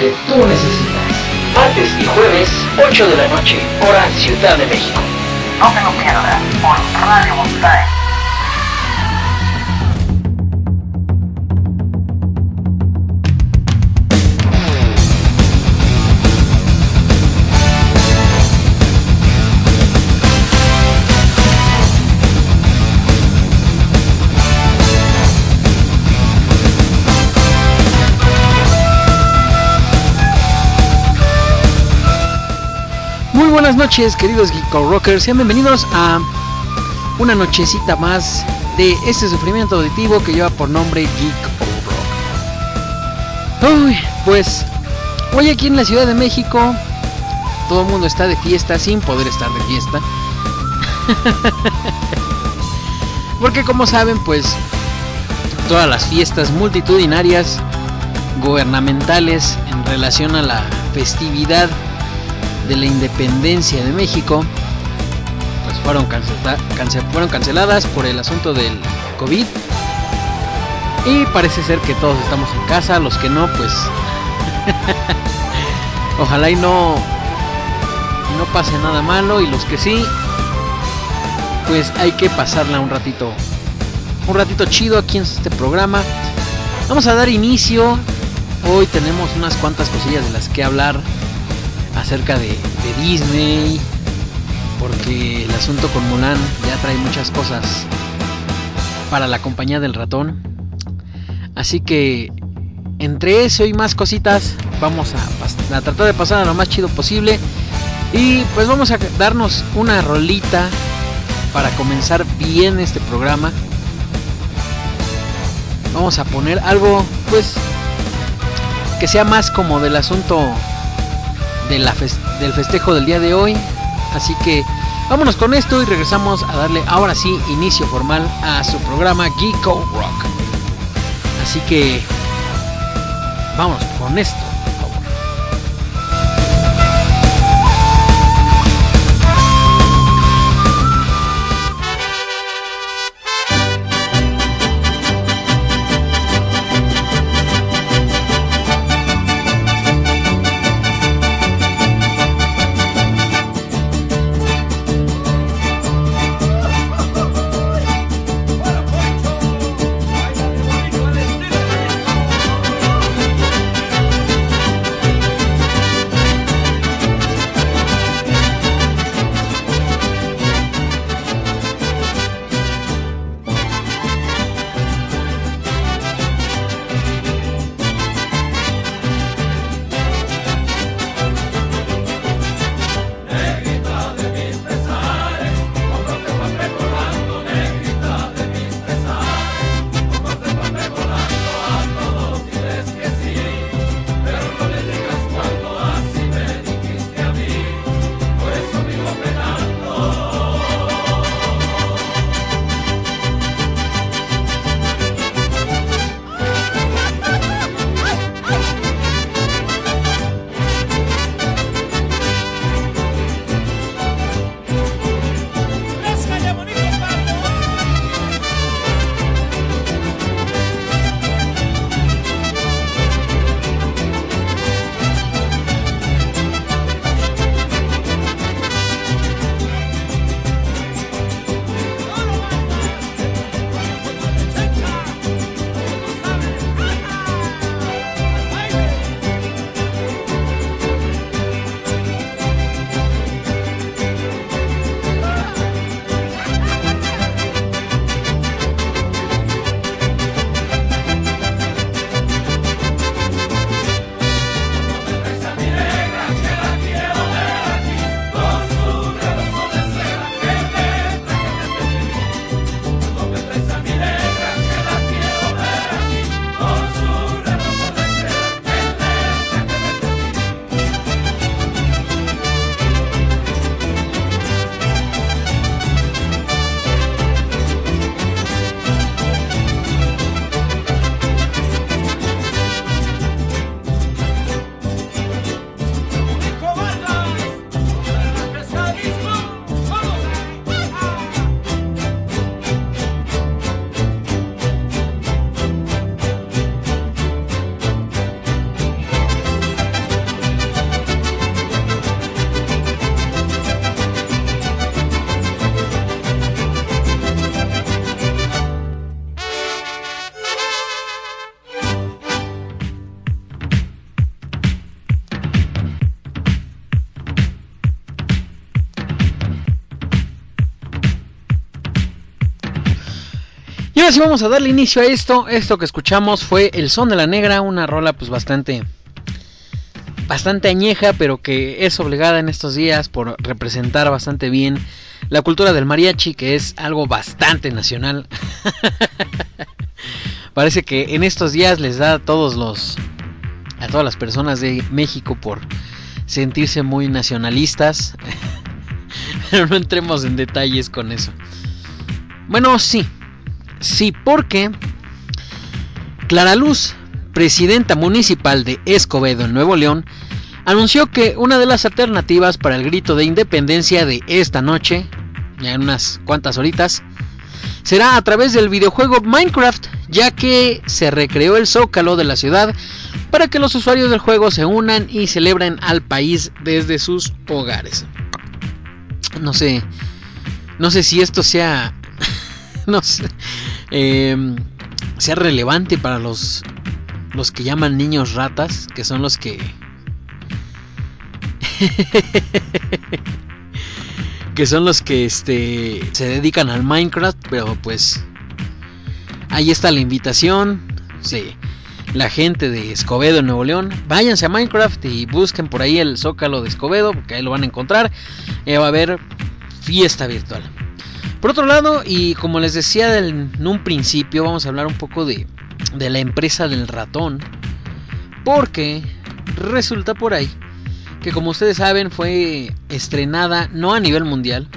que tú necesitas. Martes y jueves, 8 de la noche, hora Ciudad de México. No te lo pierdas por Radio Montaña. Noches, queridos Geek Rockers. Sean bienvenidos a una nochecita más de este sufrimiento auditivo que lleva por nombre Geek Rock. Uy, pues hoy aquí en la Ciudad de México todo el mundo está de fiesta sin poder estar de fiesta. Porque como saben, pues todas las fiestas multitudinarias gubernamentales en relación a la festividad de la independencia de México, pues fueron, fueron canceladas por el asunto del COVID. Y parece ser que todos estamos en casa, los que no, pues ojalá y no, no pase nada malo y los que sí, pues hay que pasarla un ratito, un ratito chido aquí en este programa. Vamos a dar inicio. Hoy tenemos unas cuantas cosillas de las que hablar acerca de, Disney, porque el asunto con Mulan ya trae muchas cosas para la compañía del ratón. Así que entre eso y más cositas vamos a, a, tratar de pasar a lo más chido posible. Y pues vamos a darnos una rolita para comenzar bien este programa. Vamos a poner algo pues que sea más como del asunto del festejo del día de hoy. Así que vámonos con esto y regresamos a darle ahora sí inicio formal a su programa Geeko Rock. Así que vamos con esto. Ahora sí vamos a darle inicio a esto. Esto que escuchamos fue El Son de la Negra, una rola pues bastante bastante añeja, pero que es obligada en estos días por representar bastante bien la cultura del mariachi, que es algo bastante nacional. Parece que en estos días les da a todos los a todas las personas de México por sentirse muy nacionalistas. Pero no entremos en detalles con eso. Bueno, sí. Sí, porque Clara Luz, presidenta municipal de Escobedo, en Nuevo León, anunció que una de las alternativas para el grito de independencia de esta noche, ya en unas cuantas horitas, será a través del videojuego Minecraft, ya que se recreó el zócalo de la ciudad para que los usuarios del juego se unan y celebren al país desde sus hogares. No sé, no sé si esto sea, no sé, em, sea relevante para los los que llaman niños ratas, que son los que que son los que este se dedican al Minecraft, pero pues ahí está la invitación. Sí, la gente de Escobedo en Nuevo León, váyanse a Minecraft y busquen por ahí el Zócalo de Escobedo, porque ahí lo van a encontrar. Y va a haber fiesta virtual. Por otro lado, y como les decía en un principio, vamos a hablar un poco de, la empresa del ratón. Porque resulta por ahí que como ustedes saben fue estrenada no a nivel mundial,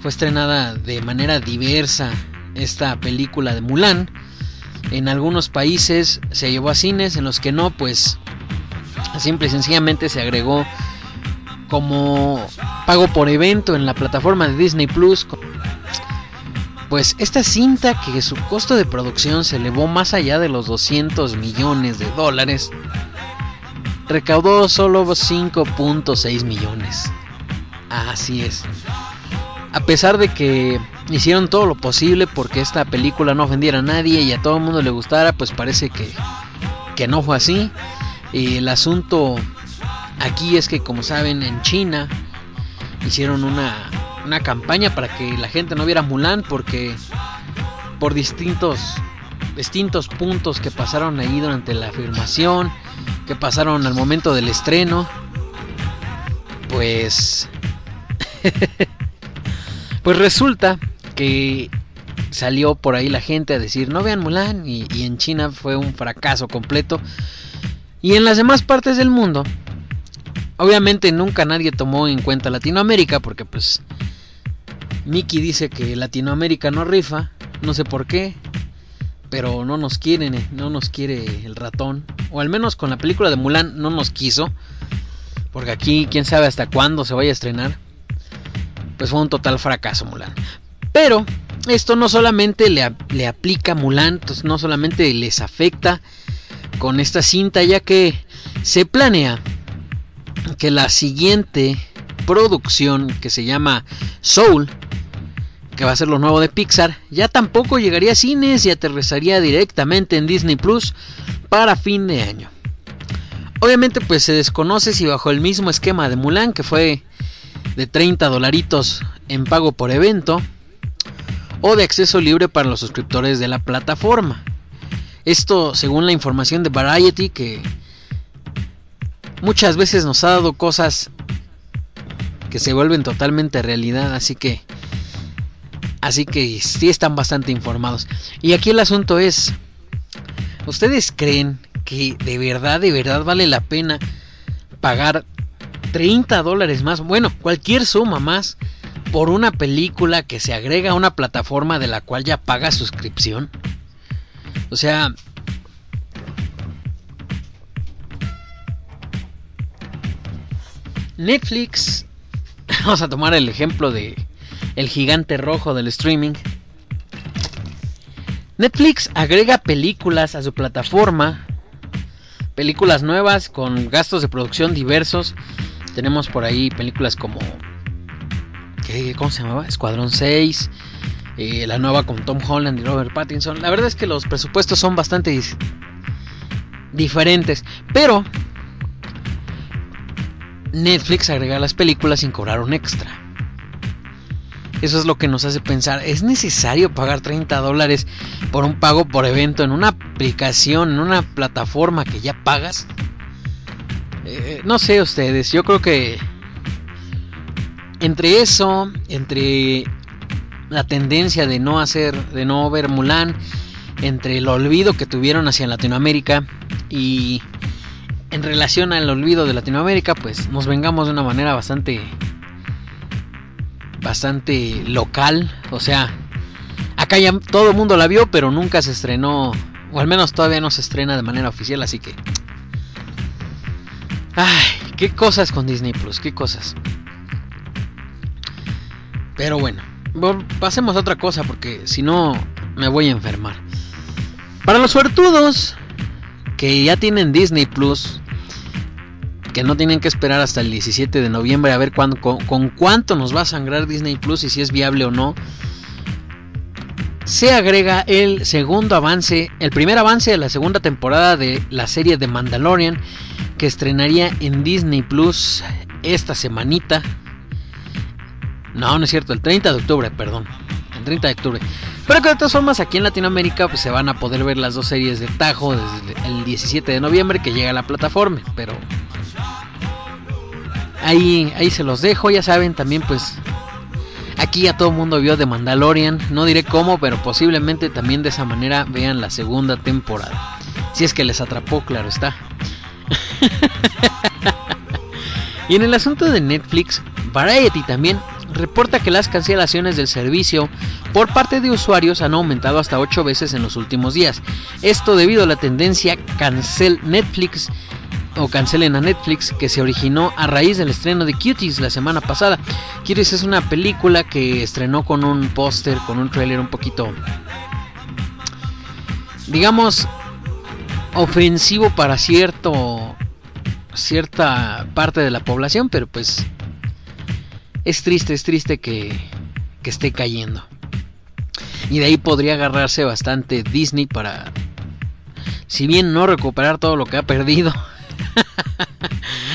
fue estrenada de manera diversa esta película de Mulan. En algunos países se llevó a cines, en los que no, pues simple y sencillamente se agregó como pago por evento en la plataforma de Disney Plus. Pues esta cinta que su costo de producción se elevó más allá de los 200 millones de dólares, recaudó solo 5.6 millones. Así es. A pesar de que hicieron todo lo posible porque esta película no ofendiera a nadie y a todo el mundo le gustara, pues parece que, que no fue así. Y el asunto aquí es que, como saben, en China hicieron una, una campaña para que la gente no viera Mulan porque por distintos distintos puntos que pasaron ahí durante la filmación, que pasaron al momento del estreno, pues pues resulta que salió por ahí la gente a decir no vean Mulan y, y en China fue un fracaso completo. Y en las demás partes del mundo obviamente nunca nadie tomó en cuenta Latinoamérica porque pues Mickey dice que Latinoamérica no rifa, no sé por qué, pero no nos quieren, eh, no nos quiere el ratón, o al menos con la película de Mulan no nos quiso, porque aquí quién sabe hasta cuándo se vaya a estrenar. Pues fue un total fracaso Mulan. Pero esto no solamente le, aplica a Mulan, no solamente les afecta con esta cinta, ya que se planea que la siguiente producción que se llama Soul que va a ser lo nuevo de Pixar, ya tampoco llegaría a cines y aterrizaría directamente en Disney Plus para fin de año. Obviamente pues se desconoce si bajo el mismo esquema de Mulan, que fue de 30 dolaritos en pago por evento, o de acceso libre para los suscriptores de la plataforma. Esto según la información de Variety que muchas veces nos ha dado cosas que se vuelven totalmente realidad, así que Así que sí están bastante informados. Y aquí el asunto es, ¿ustedes creen que de verdad, de verdad vale la pena pagar 30 dólares más? Bueno, cualquier suma más por una película que se agrega a una plataforma de la cual ya paga suscripción. O sea... Netflix, vamos a tomar el ejemplo de el gigante rojo del streaming. Netflix agrega películas a su plataforma, películas nuevas con gastos de producción diversos. Tenemos por ahí películas como ¿cómo se llamaba? Escuadrón 6, eh, la nueva con Tom Holland y Robert Pattinson. La verdad es que los presupuestos son bastante diferentes, pero Netflix agrega las películas sin cobrar un extra. Eso es lo que nos hace pensar, ¿es necesario pagar 30 dólares por un pago por evento en una aplicación, en una plataforma que ya pagas? Eh, no sé ustedes, yo creo que entre eso, entre la tendencia de no hacer, de no ver Mulan, entre el olvido que tuvieron hacia Latinoamérica y en relación al olvido de Latinoamérica, pues nos vengamos de una manera bastante bastante local, o sea, acá ya todo el mundo la vio, pero nunca se estrenó, o al menos todavía no se estrena de manera oficial, así que ay, qué cosas con Disney Plus, qué cosas. Pero bueno, pasemos a otra cosa porque si no me voy a enfermar. Para los suertudos que ya tienen Disney Plus, que no tienen que esperar hasta el 17 de noviembre a ver con, con, cuánto nos va a sangrar Disney Plus y si es viable o no, se agrega el segundo avance, el primer avance de la segunda temporada de la serie de Mandalorian que estrenaría en Disney Plus esta semanita. No, no es cierto, el 30 de octubre, perdón. El 30 de octubre. Pero que de todas formas aquí en Latinoamérica pues, se van a poder ver las dos series de Tajo desde el 17 de noviembre que llega a la plataforma. Pero ahí, ahí se los dejo, ya saben, también pues aquí ya todo el mundo vio The Mandalorian. No diré cómo, pero posiblemente también de esa manera vean la segunda temporada. Si es que les atrapó, claro está. y en el asunto de Netflix, Variety también reporta que las cancelaciones del servicio por parte de usuarios han aumentado hasta 8 veces en los últimos días. Esto debido a la tendencia cancel Netflix o cancelen a Netflix que se originó a raíz del estreno de Cuties la semana pasada. Cuties es una película que estrenó con un póster, con un trailer un poquito, digamos, ofensivo para cierto cierta parte de la población, pero pues es triste, es triste que, que esté cayendo. Y de ahí podría agarrarse bastante Disney para, si bien no recuperar todo lo que ha perdido,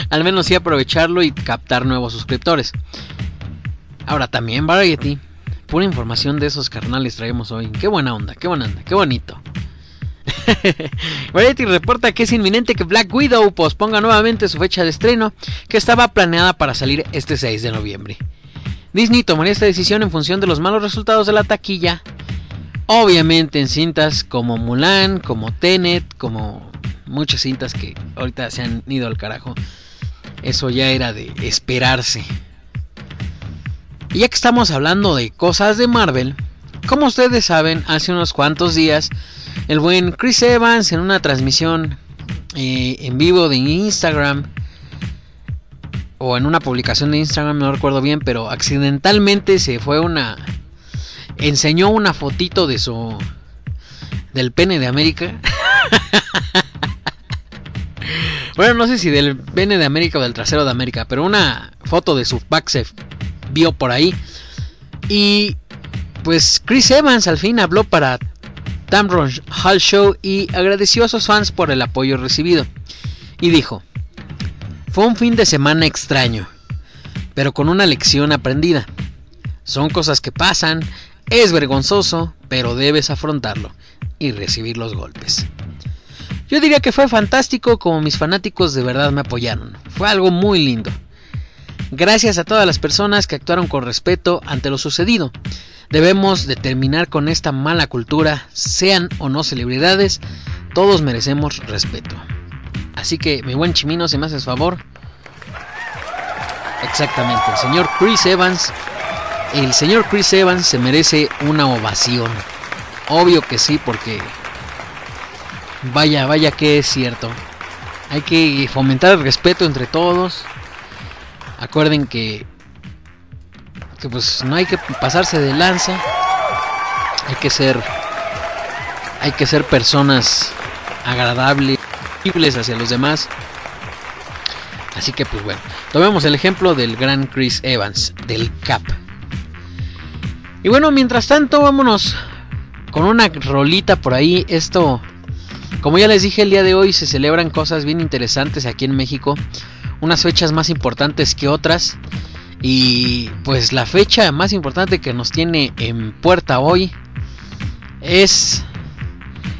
al menos sí aprovecharlo y captar nuevos suscriptores. Ahora también Variety, pura información de esos carnales traemos hoy. Qué buena onda, qué buena onda, qué bonito. Variety reporta que es inminente que Black Widow posponga nuevamente su fecha de estreno, que estaba planeada para salir este 6 de noviembre. Disney tomaría esta decisión en función de los malos resultados de la taquilla. Obviamente en cintas como Mulan, como Tenet, como muchas cintas que ahorita se han ido al carajo. Eso ya era de esperarse. Y ya que estamos hablando de cosas de Marvel, como ustedes saben, hace unos cuantos días el buen Chris Evans en una transmisión eh, en vivo de Instagram o en una publicación de Instagram, no recuerdo bien, pero accidentalmente se fue una enseñó una fotito de su del pene de América. bueno, no sé si del pene de América o del trasero de América, pero una foto de su pack se vio por ahí. Y pues Chris Evans al fin habló para Tamron Hall Show y agradeció a sus fans por el apoyo recibido. Y dijo, fue un fin de semana extraño, pero con una lección aprendida. Son cosas que pasan, es vergonzoso, pero debes afrontarlo y recibir los golpes. Yo diría que fue fantástico como mis fanáticos de verdad me apoyaron. Fue algo muy lindo. Gracias a todas las personas que actuaron con respeto ante lo sucedido. Debemos de terminar con esta mala cultura, sean o no celebridades, todos merecemos respeto. Así que, mi buen Chimino, si me haces favor. Exactamente, el señor Chris Evans. El señor Chris Evans se merece una ovación. Obvio que sí, porque vaya, vaya que es cierto. Hay que fomentar el respeto entre todos. Acuerden que que pues no hay que pasarse de lanza. Hay que ser hay que ser personas agradables hacia los demás. Así que pues bueno, tomemos el ejemplo del gran Chris Evans, del Cap. Y bueno, mientras tanto, vámonos con una rolita por ahí. Esto, como ya les dije, el día de hoy se celebran cosas bien interesantes aquí en México. Unas fechas más importantes que otras. Y pues la fecha más importante que nos tiene en puerta hoy es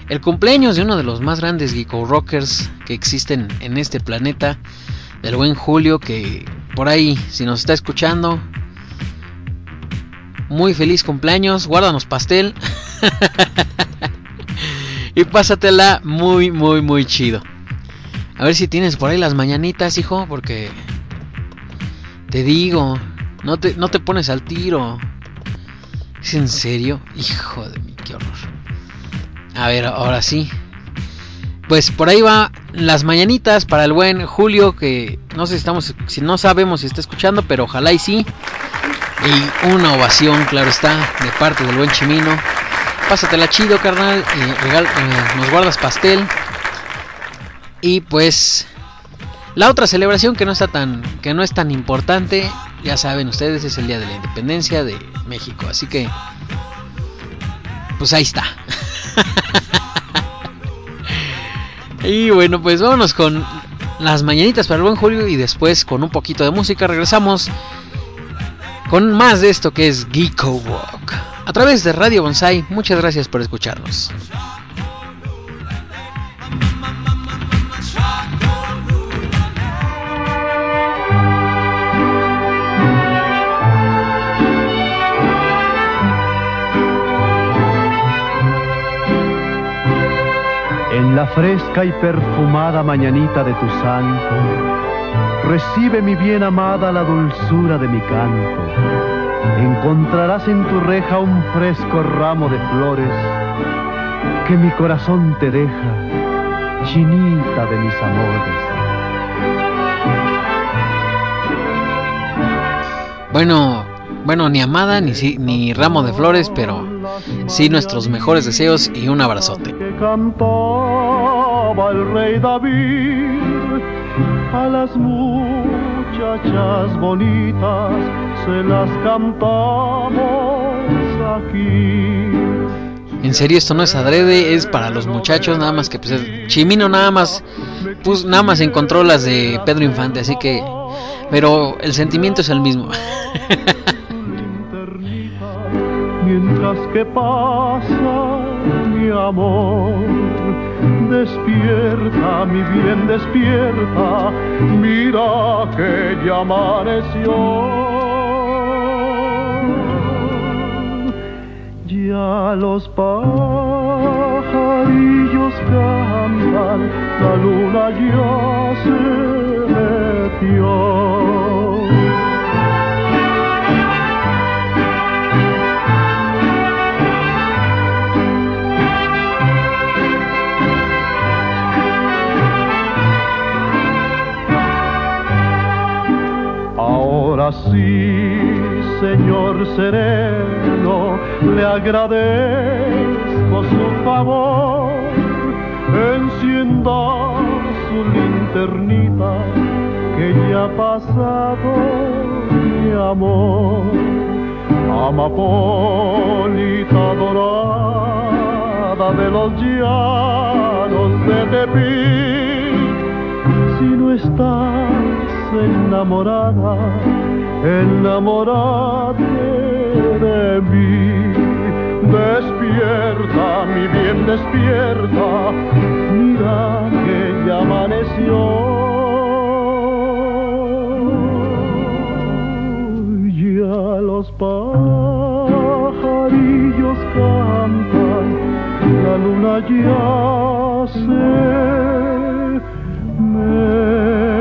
el cumpleaños de uno de los más grandes geeko rockers que existen en este planeta, del buen Julio, que por ahí, si nos está escuchando, muy feliz cumpleaños, guárdanos pastel y pásatela muy, muy, muy chido. A ver si tienes por ahí las mañanitas, hijo, porque te digo, no te, no te pones al tiro. ¿Es en serio? Hijo de mí, qué horror. A ver, ahora sí. Pues por ahí va las mañanitas para el buen Julio, que no sé si estamos, si no sabemos si está escuchando, pero ojalá y sí. Y una ovación, claro está, de parte del buen Chimino. Pásatela chido, carnal. Y regal, eh, nos guardas pastel. Y pues la otra celebración que no está tan que no es tan importante, ya saben ustedes, es el Día de la Independencia de México, así que pues ahí está. y bueno, pues vámonos con las mañanitas para el buen Julio y después con un poquito de música regresamos con más de esto que es Geeko Walk. A través de Radio Bonsai, muchas gracias por escucharnos. En la fresca y perfumada mañanita de tu santo, recibe mi bien amada la dulzura de mi canto. Encontrarás en tu reja un fresco ramo de flores que mi corazón te deja, chinita de mis amores. Bueno, bueno, ni amada ni, ni ramo de flores, pero sí nuestros mejores deseos y un abrazote. Que cantaba el rey David a las muchachas bonitas se las cantamos aquí. En serio, esto no es adrede, es para los muchachos, nada más que pues Chimino nada más pues nada más encontró las de Pedro Infante, así que pero el sentimiento es el mismo. Mientras que pasa mi amor, despierta, mi bien despierta, mira que ya amaneció. Ya los pajarillos cantan, la luna ya se metió. Ahora sí, Señor sereno, le agradezco su favor. Encienda su linternita, que ya ha pasado mi amor. Amapolita dorada de los llanos de Tepic, si no estás enamorada, enamorate de mí. Despierta, mi bien, despierta, mira que ya amaneció. Ya los pajarillos cantan, la luna ya se metió.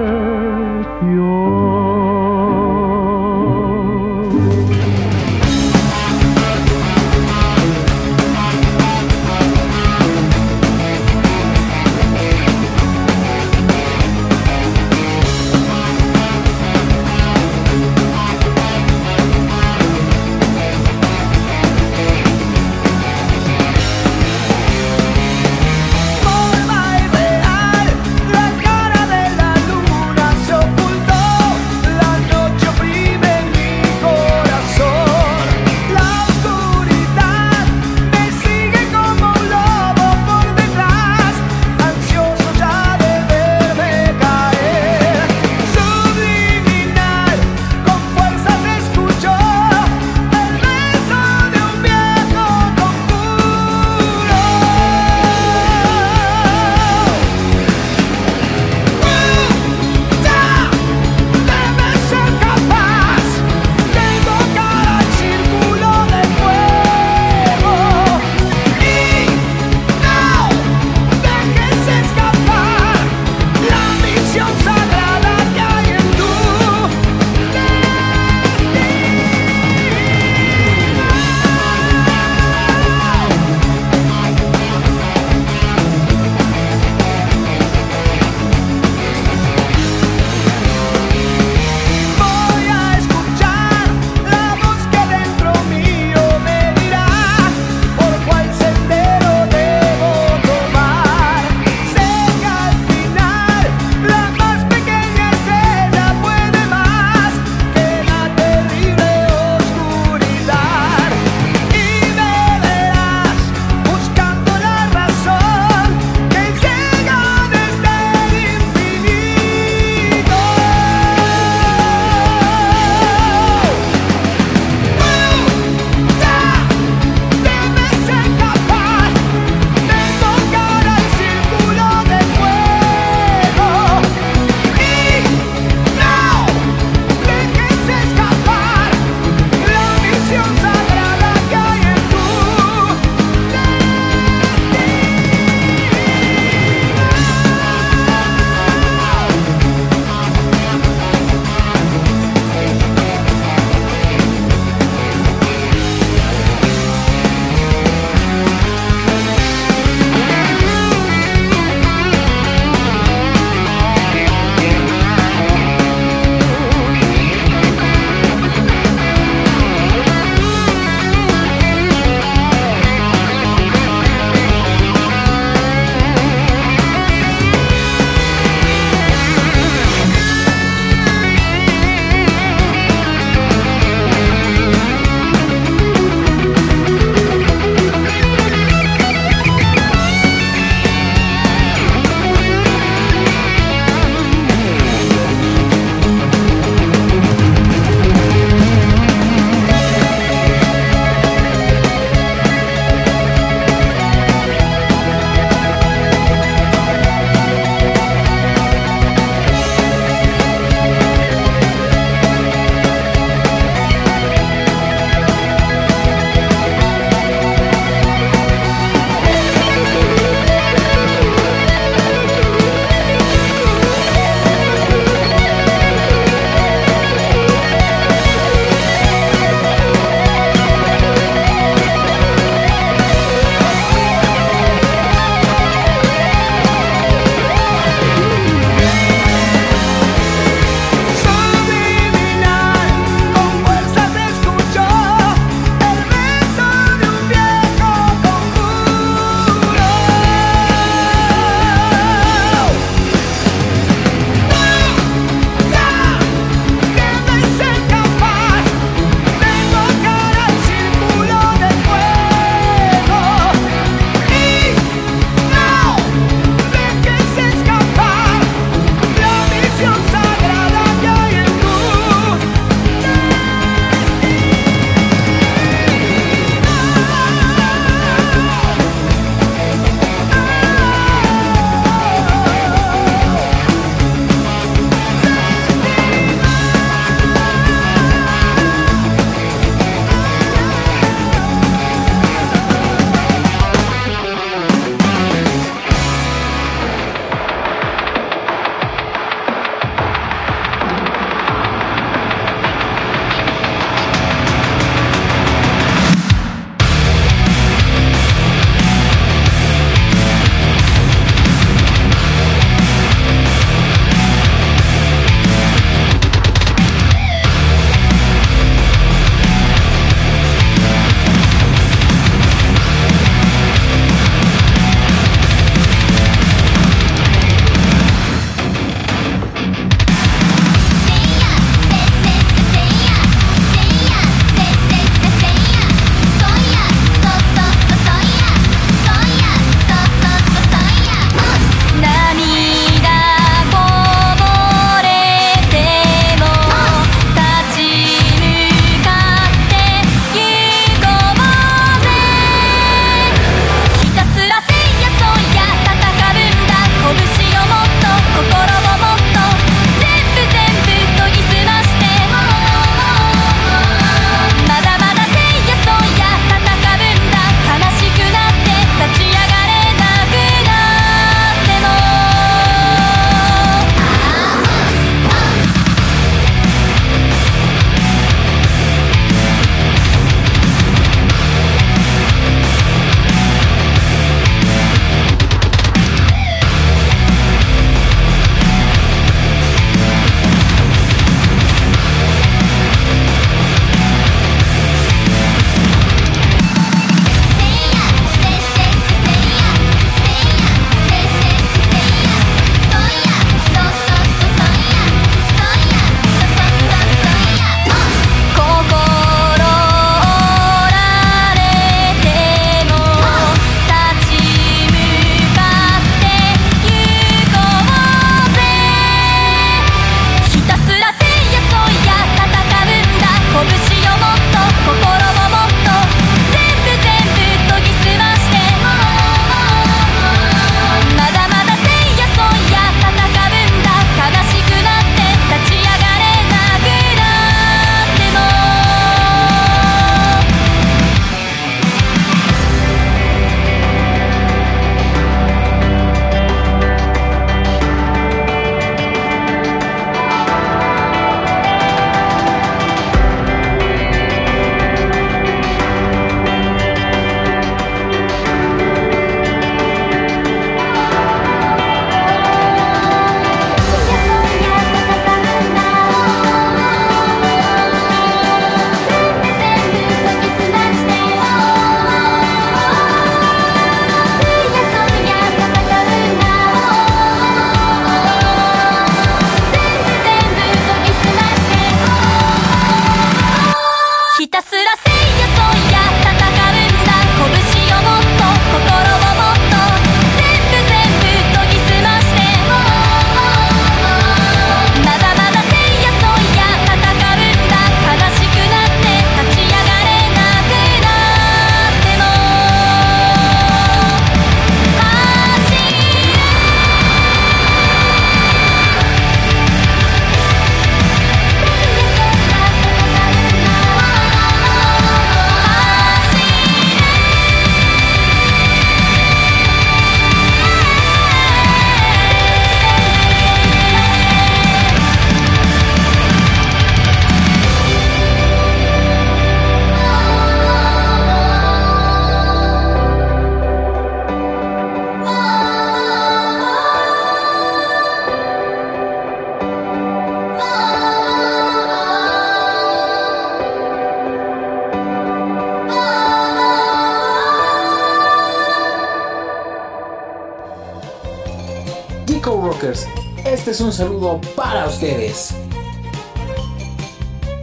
Es un saludo para ustedes.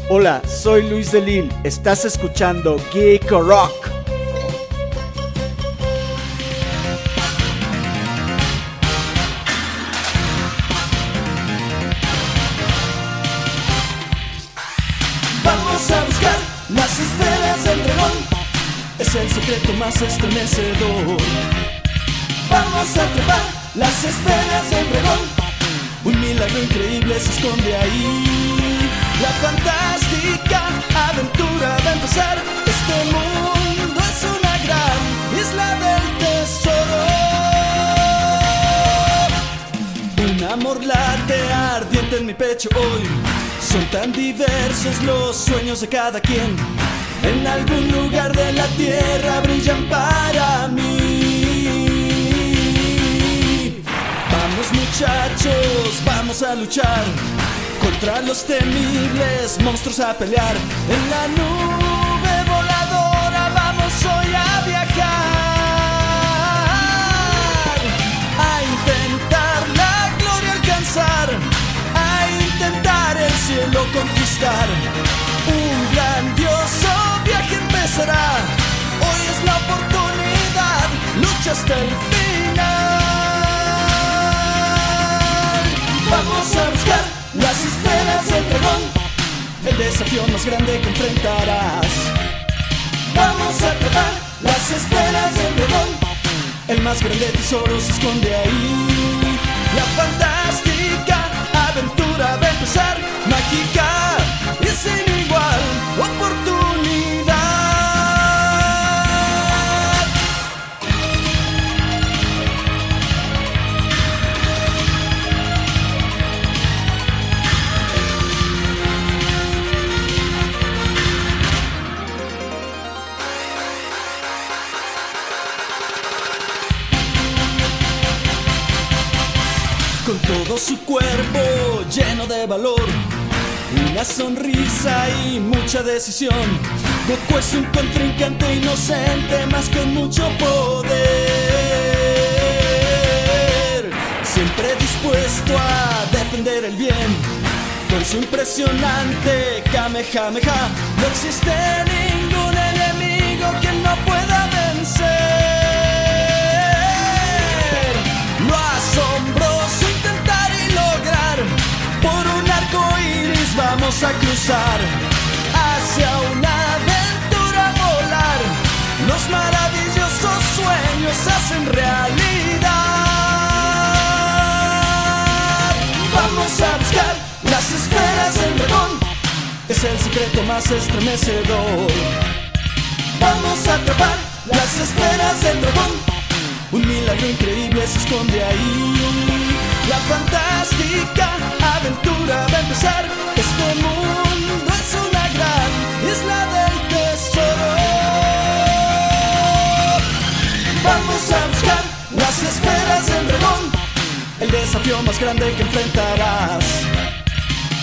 Hola, soy Luis Delil. Estás escuchando Geek Rock. Sueños de cada quien. En algún lugar de la tierra brillan para mí. Vamos muchachos, vamos a luchar contra los temibles monstruos a pelear. En la nube voladora vamos hoy a viajar. A intentar la gloria alcanzar. A intentar el cielo conquistar. Un grandioso viaje empezará. Hoy es la oportunidad. Lucha hasta el final. Vamos a buscar las esferas del dragón, el desafío más grande que enfrentarás. Vamos a tratar las esferas del dragón, el más grande tesoro se esconde ahí. La fantástica aventura su cuerpo lleno de valor, una sonrisa y mucha decisión. Goku es un contrincante inocente, más con mucho poder. Siempre dispuesto a defender el bien, con su impresionante Kamehameha. No existe ningún vamos a cruzar hacia una aventura volar. Los maravillosos sueños hacen realidad. Vamos a buscar las esferas del dragón, es el secreto más estremecedor. Vamos a atrapar las esferas del dragón. Un milagro increíble se esconde ahí. La fantástica aventura a empezar. Este mundo es una gran isla del tesoro. Vamos a buscar las esferas del dragón. El desafío más grande que enfrentarás.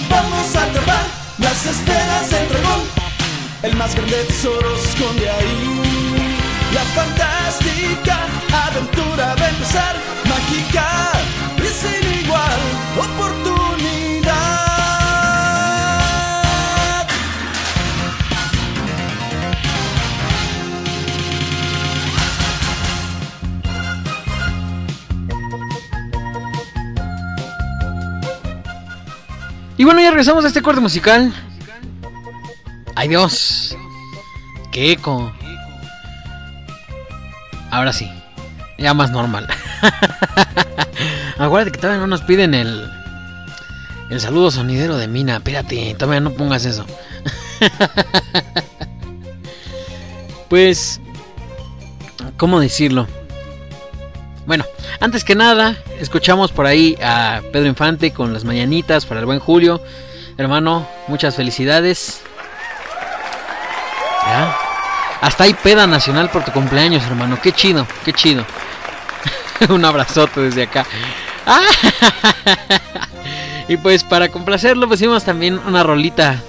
Vamos a atrapar las esferas del dragón. El más grande tesoro se esconde ahí. La fantástica aventura va a empezar, mágica y sin igual oportunidad. Y bueno, ya regresamos a este corte musical. ¡Ay Dios! ¡Qué eco! Ahora sí, ya más normal. Acuérdate que todavía no nos piden el, el saludo sonidero de Mina. Espérate, todavía no pongas eso. pues, ¿cómo decirlo? Bueno, antes que nada, escuchamos por ahí a Pedro Infante con las mañanitas para el buen Julio. Hermano, muchas felicidades. Hasta hay peda nacional por tu cumpleaños, hermano. Qué chido, qué chido. Un abrazote desde acá. Ah, y pues para complacerlo pusimos también una rolita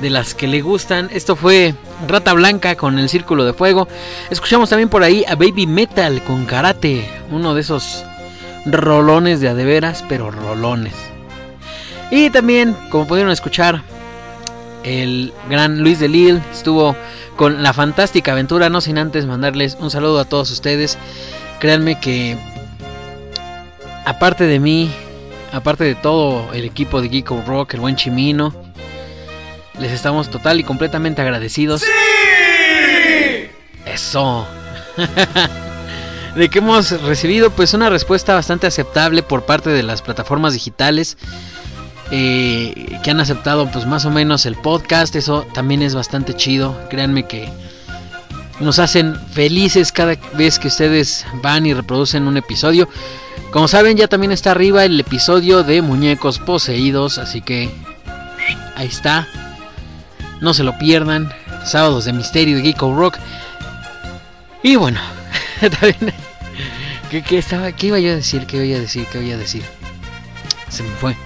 de las que le gustan. Esto fue Rata Blanca con el Círculo de Fuego. Escuchamos también por ahí a Baby Metal con Karate, uno de esos rolones de adeveras, pero rolones. Y también, como pudieron escuchar, el gran Luis de Lille estuvo con la fantástica aventura, no sin antes mandarles un saludo a todos ustedes. Créanme que, aparte de mí, aparte de todo el equipo de Geeko Rock, el buen Chimino, les estamos total y completamente agradecidos. ¡Sí! Eso. de que hemos recibido pues una respuesta bastante aceptable por parte de las plataformas digitales eh, que han aceptado pues más o menos el podcast eso también es bastante chido créanme que nos hacen felices cada vez que ustedes van y reproducen un episodio como saben ya también está arriba el episodio de muñecos poseídos así que ahí está no se lo pierdan sábados de misterio de Geeko Rock y bueno ¿Qué, estaba, ¿Qué iba yo a decir? ¿Qué iba a decir? ¿Qué iba a decir? Se me fue.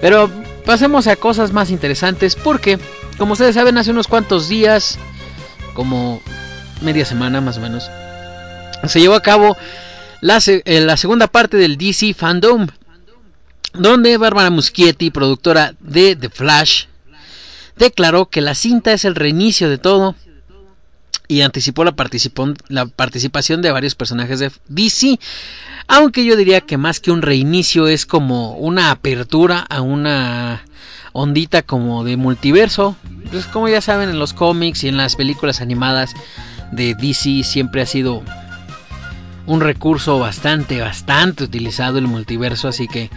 Pero pasemos a cosas más interesantes porque, como ustedes saben, hace unos cuantos días, como media semana más o menos, se llevó a cabo la, eh, la segunda parte del DC Fandom, donde Bárbara Muschietti, productora de The Flash, declaró que la cinta es el reinicio de todo y anticipó la, participación de varios personajes de DC. Aunque yo diría que más que un reinicio es como una apertura a una ondita como de multiverso. Pues como ya saben en los cómics y en las películas animadas de DC siempre ha sido un recurso bastante, bastante utilizado el multiverso. Así que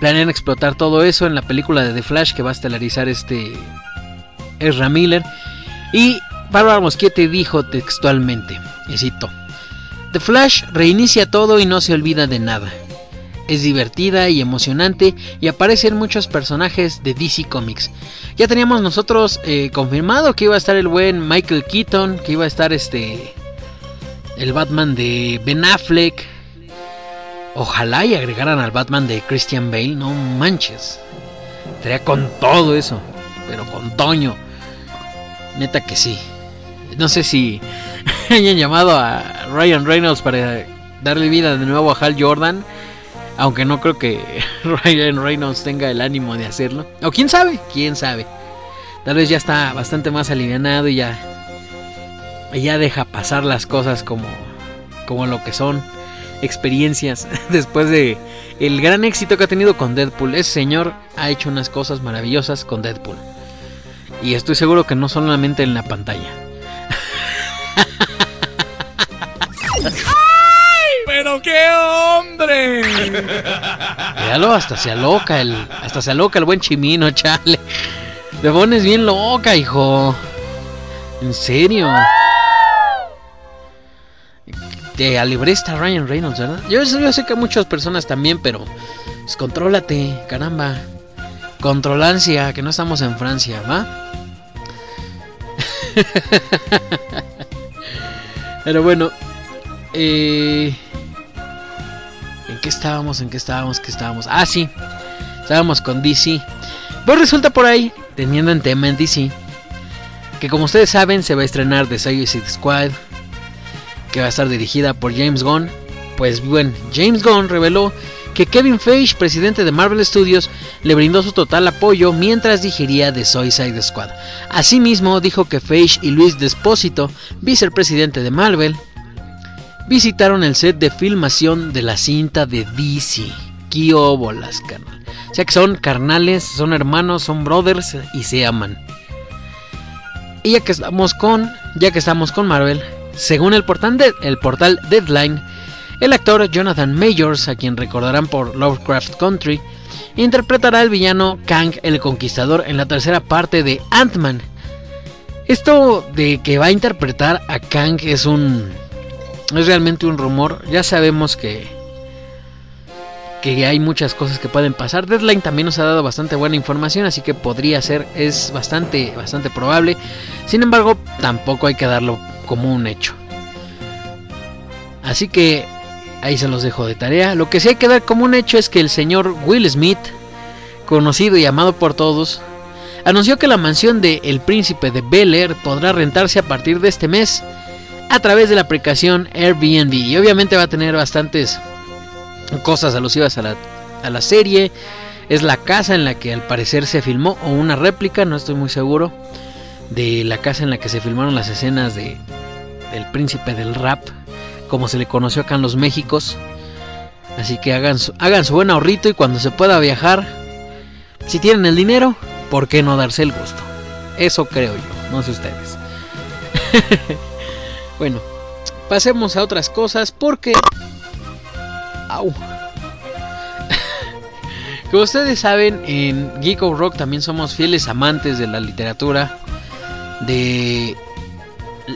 planean explotar todo eso en la película de The Flash que va a estelarizar este Ezra Miller. Y Bárbara Mosquete dijo textualmente, y cito, The Flash reinicia todo y no se olvida de nada. Es divertida y emocionante y aparecen muchos personajes de DC Comics. Ya teníamos nosotros eh, confirmado que iba a estar el buen Michael Keaton, que iba a estar este el Batman de Ben Affleck. Ojalá y agregaran al Batman de Christian Bale, no manches. Estaría con todo eso, pero con Toño. Neta que sí no sé si hayan llamado a Ryan Reynolds para darle vida de nuevo a Hal Jordan. Aunque no creo que Ryan Reynolds tenga el ánimo de hacerlo. O quién sabe, quién sabe. Tal vez ya está bastante más alivianado y ya. ya deja pasar las cosas como, como lo que son. Experiencias. Después de el gran éxito que ha tenido con Deadpool. Ese señor ha hecho unas cosas maravillosas con Deadpool. Y estoy seguro que no solamente en la pantalla. ¡Ay! ¡Pero qué hombre! Míralo, hasta se aloca el. Hasta se aloca el buen chimino, chale. Te pones bien loca, hijo. En serio. Te alibresta Ryan Reynolds, ¿verdad? Yo, yo sé que muchas personas también, pero. Pues contrólate, caramba. Controlancia, que no estamos en Francia, ¿va? Pero bueno, eh, ¿en qué estábamos? ¿En qué estábamos? ¿Qué estábamos? Ah, sí, estábamos con DC. Pues resulta por ahí, teniendo en tema en DC, que como ustedes saben se va a estrenar The Suicide Squad, que va a estar dirigida por James Gunn. Pues bueno, James Gunn reveló que Kevin Feige, presidente de Marvel Studios, le brindó su total apoyo mientras digería The Suicide Squad. Asimismo, dijo que Feige y Luis Despósito, vicepresidente de Marvel, visitaron el set de filmación de la cinta de DC. Bolas, carnal. O sea que son carnales, son hermanos, son brothers y se aman. Y ya que estamos con, ya que estamos con Marvel, según el portal Deadline, el actor Jonathan Majors, a quien recordarán por Lovecraft Country, interpretará al villano Kang el Conquistador en la tercera parte de Ant-Man. Esto de que va a interpretar a Kang es un. es realmente un rumor. Ya sabemos que. que hay muchas cosas que pueden pasar. Deadline también nos ha dado bastante buena información, así que podría ser, es bastante, bastante probable. Sin embargo, tampoco hay que darlo como un hecho. Así que Ahí se los dejo de tarea. Lo que sí hay que dar como un hecho es que el señor Will Smith, conocido y amado por todos, anunció que la mansión de El Príncipe de Bel Air podrá rentarse a partir de este mes a través de la aplicación Airbnb. Y obviamente va a tener bastantes cosas alusivas a la, a la serie. Es la casa en la que al parecer se filmó, o una réplica, no estoy muy seguro, de la casa en la que se filmaron las escenas de, del príncipe del rap, como se le conoció acá en los Méxicos. Así que hagan su, hagan su buen ahorrito y cuando se pueda viajar, si tienen el dinero, ¿por qué no darse el gusto? Eso creo yo, no sé ustedes. bueno, pasemos a otras cosas porque... Au. Como ustedes saben, en Geek of Rock también somos fieles amantes de la literatura, de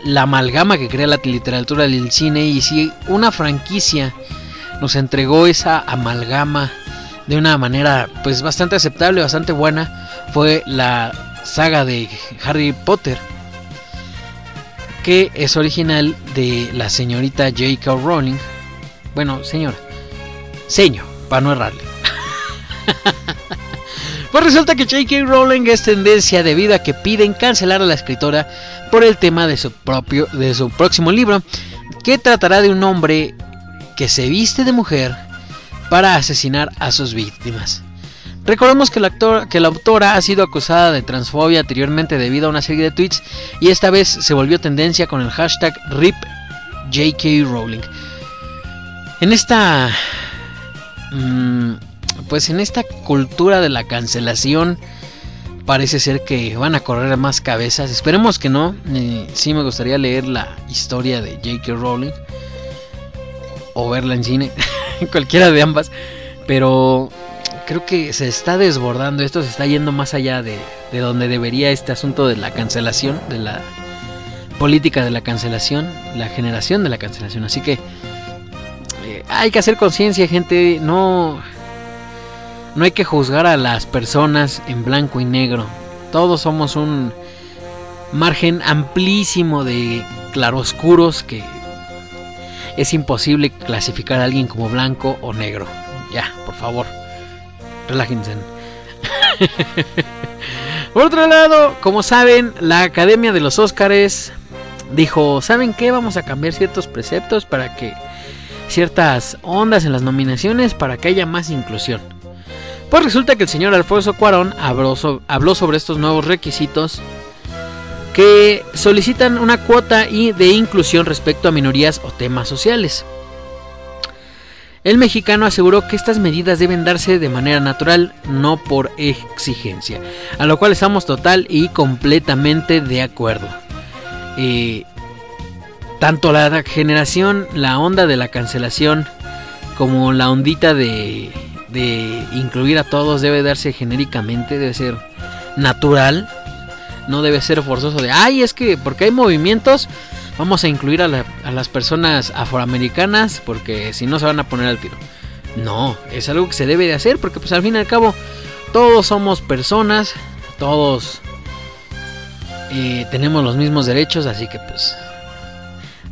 la amalgama que crea la literatura del cine y si una franquicia nos entregó esa amalgama de una manera pues bastante aceptable, bastante buena, fue la saga de Harry Potter, que es original de la señorita J.K. Rowling. Bueno, señora, señor, para no errarle. pues resulta que J.K. Rowling es tendencia debido a que piden cancelar a la escritora por el tema de su propio de su próximo libro, que tratará de un hombre que se viste de mujer para asesinar a sus víctimas. Recordemos que la, que la autora ha sido acusada de transfobia anteriormente debido a una serie de tweets y esta vez se volvió tendencia con el hashtag RipJK Rowling. En esta... Mm, pues en esta cultura de la cancelación parece ser que van a correr más cabezas. Esperemos que no. sí me gustaría leer la historia de J.K. Rowling. O verla en cine. Cualquiera de ambas. Pero creo que se está desbordando, esto se está yendo más allá de, donde debería este asunto de la cancelación, de la política de la cancelación, la generación de la cancelación. Así que eh, hay que hacer conciencia, gente, no, no hay que juzgar a las personas en blanco y negro. Todos somos un margen amplísimo de claroscuros que es imposible clasificar a alguien como blanco o negro. Ya, por favor relájense. Por otro lado, como saben, la Academia de los Óscares dijo, ¿saben qué? Vamos a cambiar ciertos preceptos para que ciertas ondas en las nominaciones para que haya más inclusión. Pues resulta que el señor Alfonso Cuarón habló, sobre estos nuevos requisitos que solicitan una cuota de inclusión respecto a minorías o temas sociales. El mexicano aseguró que estas medidas deben darse de manera natural, no por exigencia, a lo cual estamos total y completamente de acuerdo. Eh, tanto la generación, la onda de la cancelación, como la ondita de, de incluir a todos debe darse genéricamente, debe ser natural, no debe ser forzoso de, ay, es que porque hay movimientos, vamos a incluir a, las personas afroamericanas porque si no se van a poner al tiro. No, es algo que se debe de hacer porque pues al fin y al cabo todos somos personas, todos eh, tenemos los mismos derechos, así que pues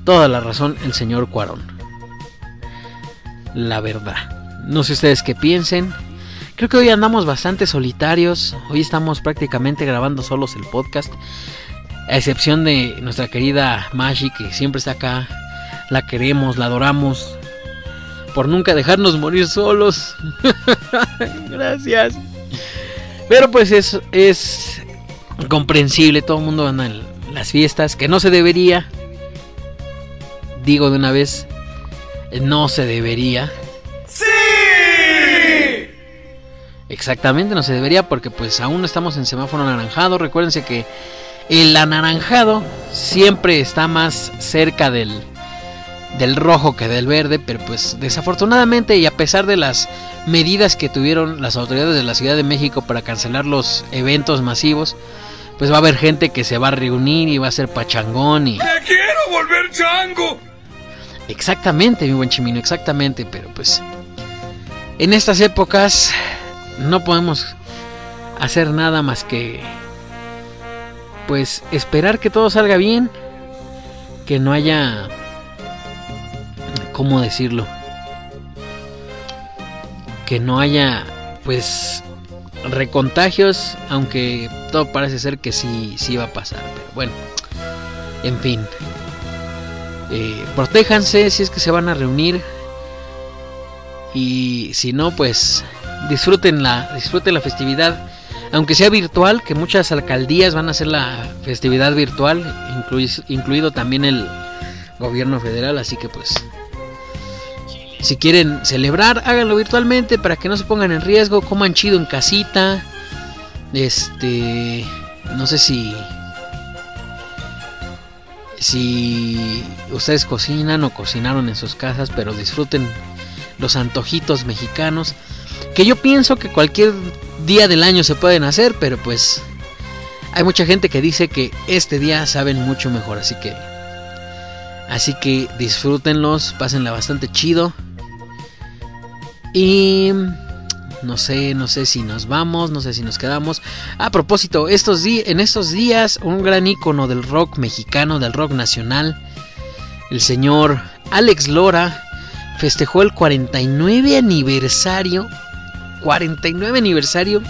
toda la razón el señor Cuarón. La verdad. No sé ustedes qué piensen. Creo que hoy andamos bastante solitarios. Hoy estamos prácticamente grabando solos el podcast. A excepción de nuestra querida Mashi, que siempre está acá. La queremos, la adoramos. Por nunca dejarnos morir solos. Gracias. Pero pues es, es comprensible. Todo el mundo anda en las fiestas. Que no se debería. Digo de una vez. No se debería. Exactamente, no se debería porque pues aún no estamos en semáforo anaranjado. Recuérdense que el anaranjado siempre está más cerca del, del rojo que del verde, pero pues desafortunadamente y a pesar de las medidas que tuvieron las autoridades de la Ciudad de México para cancelar los eventos masivos, pues va a haber gente que se va a reunir y va a ser pachangón y... ¡Me quiero volver chango! Exactamente, mi buen chimino, exactamente, pero pues... En estas épocas no podemos hacer nada más que pues esperar que todo salga bien, que no haya, ¿cómo decirlo? Que no haya, pues, recontagios, aunque todo parece ser que sí, sí va a pasar, pero bueno, en fin. Eh, protéjanse si es que se van a reunir. Y si no, pues disfruten la, disfruten la festividad. Aunque sea virtual, que muchas alcaldías van a hacer la festividad virtual, incluido también el gobierno federal, así que pues si quieren celebrar, háganlo virtualmente para que no se pongan en riesgo, coman chido en casita. Este, no sé si si ustedes cocinan o cocinaron en sus casas, pero disfruten los antojitos mexicanos, que yo pienso que cualquier día del año se pueden hacer, pero pues hay mucha gente que dice que este día saben mucho mejor, así que así que disfrútenlos, pásenla bastante chido. Y no sé, no sé si nos vamos, no sé si nos quedamos. A propósito, estos en estos días, un gran ícono del rock mexicano, del rock nacional, el señor Alex Lora, festejó el 49 aniversario, 49 aniversario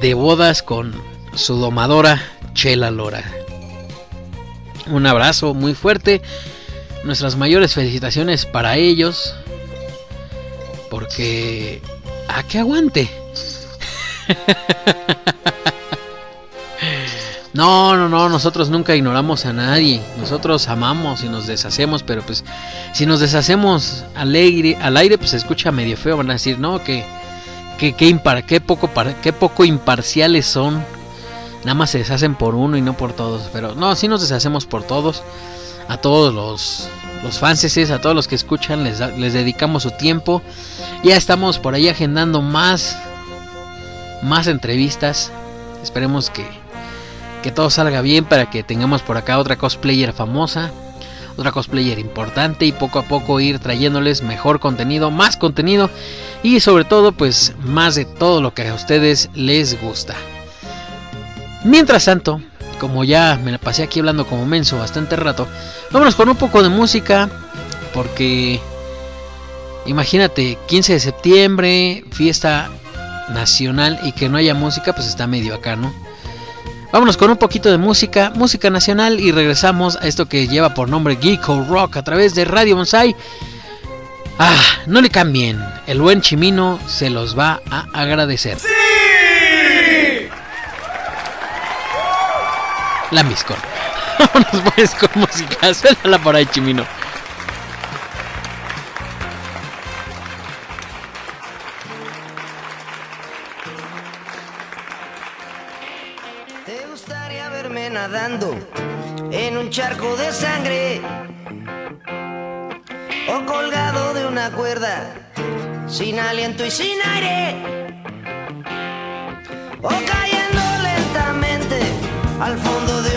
de bodas con su domadora Chela Lora. Un abrazo muy fuerte, nuestras mayores felicitaciones para ellos, porque... ¿A qué aguante? No, no, no, nosotros nunca ignoramos a nadie. Nosotros amamos y nos deshacemos, pero pues si nos deshacemos al aire, al aire pues se escucha medio feo. Van a decir, no, que, que, que, impar, qué, poco, qué poco imparciales son. Nada más se deshacen por uno y no por todos. Pero no, sí nos deshacemos por todos. A todos los, los fans, a todos los que escuchan, les, les dedicamos su tiempo. Ya estamos por ahí agendando más, más entrevistas. Esperemos que, que todo salga bien para que tengamos por acá otra cosplayer famosa, otra cosplayer importante y poco a poco ir trayéndoles mejor contenido, más contenido y sobre todo pues más de todo lo que a ustedes les gusta. Mientras tanto, como ya me la pasé aquí hablando como menso bastante rato, vámonos con un poco de música, porque imagínate, 15 de septiembre, fiesta nacional y que no haya música, pues está medio acá, ¿no? Vámonos con un poquito de música, música nacional y regresamos a esto que lleva por nombre Geeko Rock a través de Radio Bonsai. Ah, no le cambien, el buen Chimino se los va a agradecer. la Miscor. Vámonos pues con música, suéltala por ahí, Chimino. En un charco de sangre? O colgado de una cuerda, sin aliento y sin aire. O cayendo lentamente al fondo de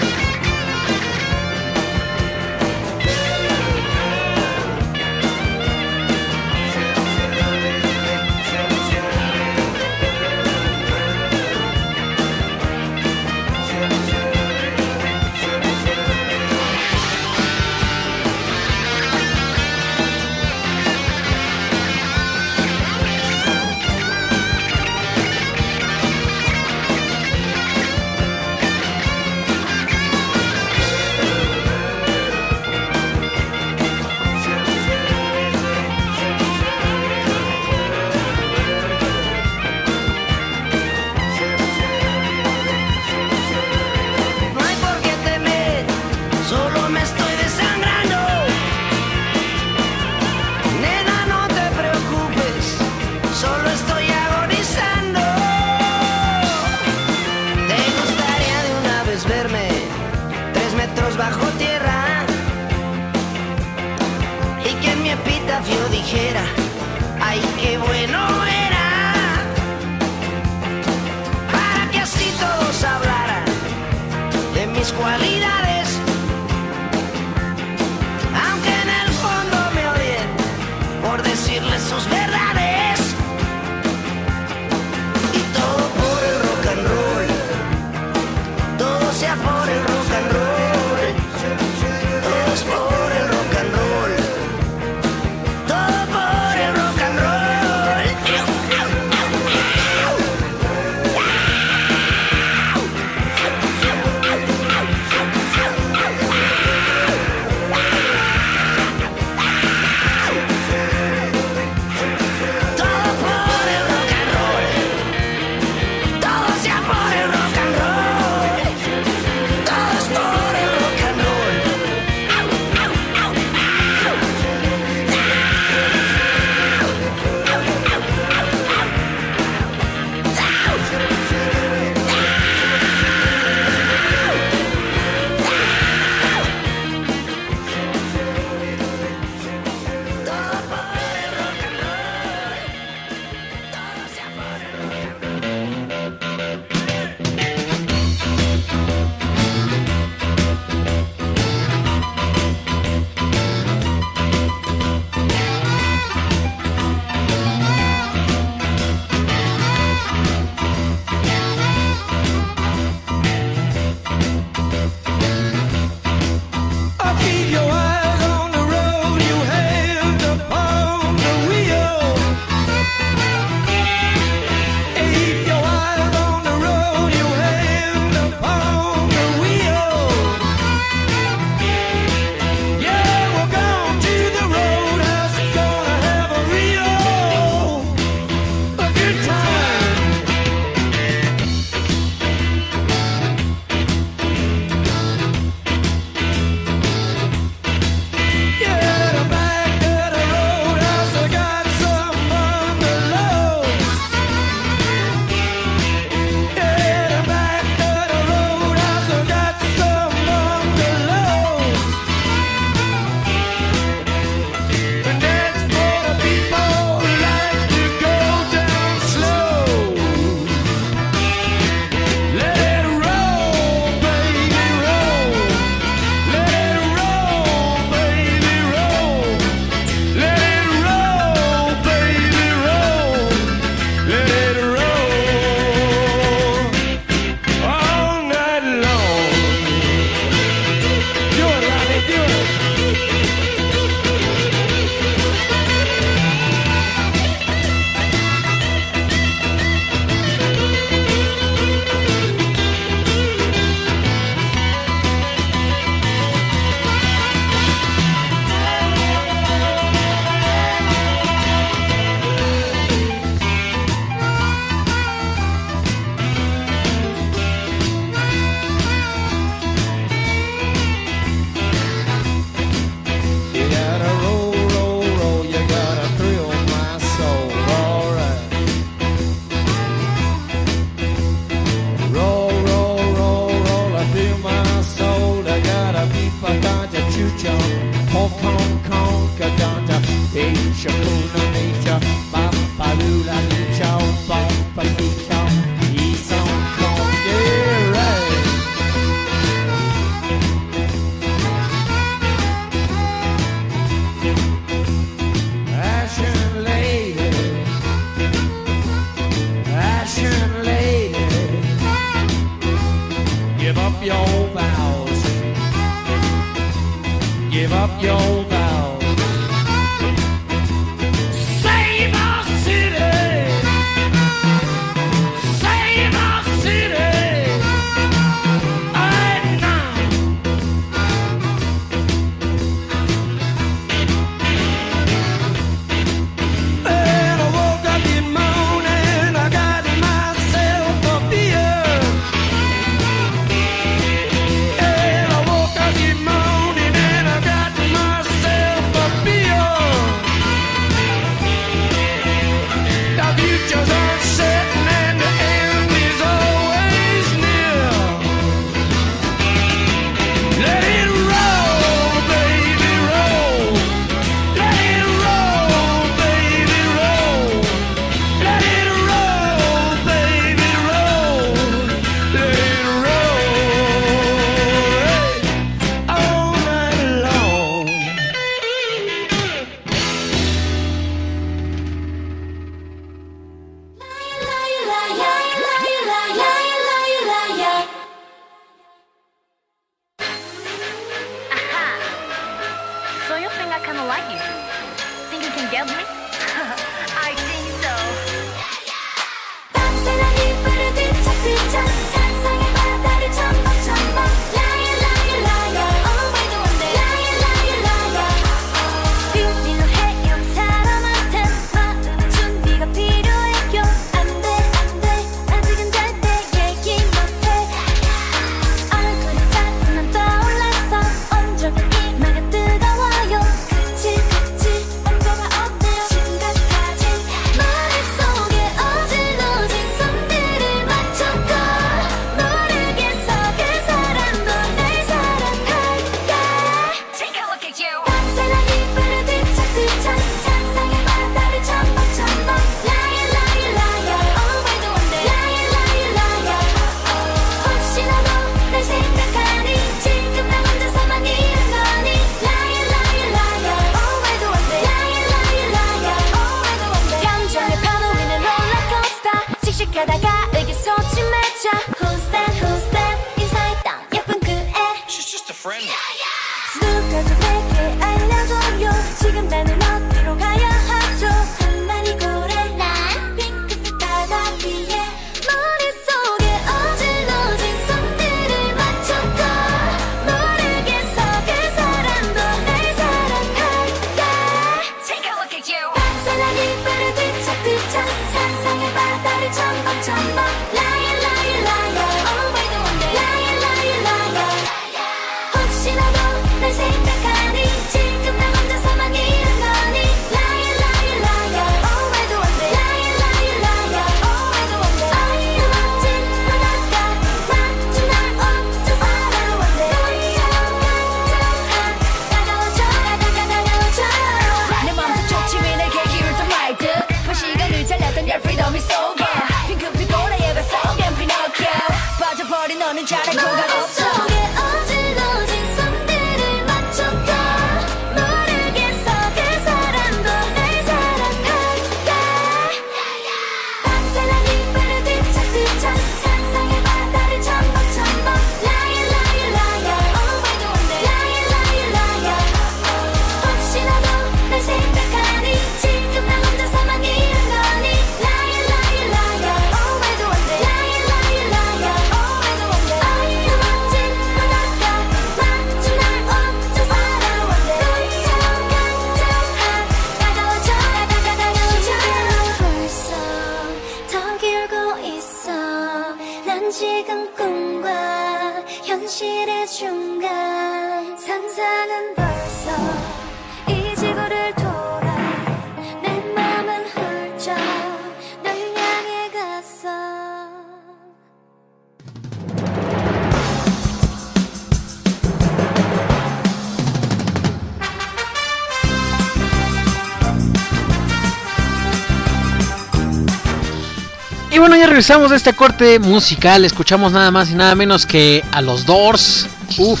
regresamos de este corte musical. Escuchamos nada más y nada menos que a los Doors. Uf,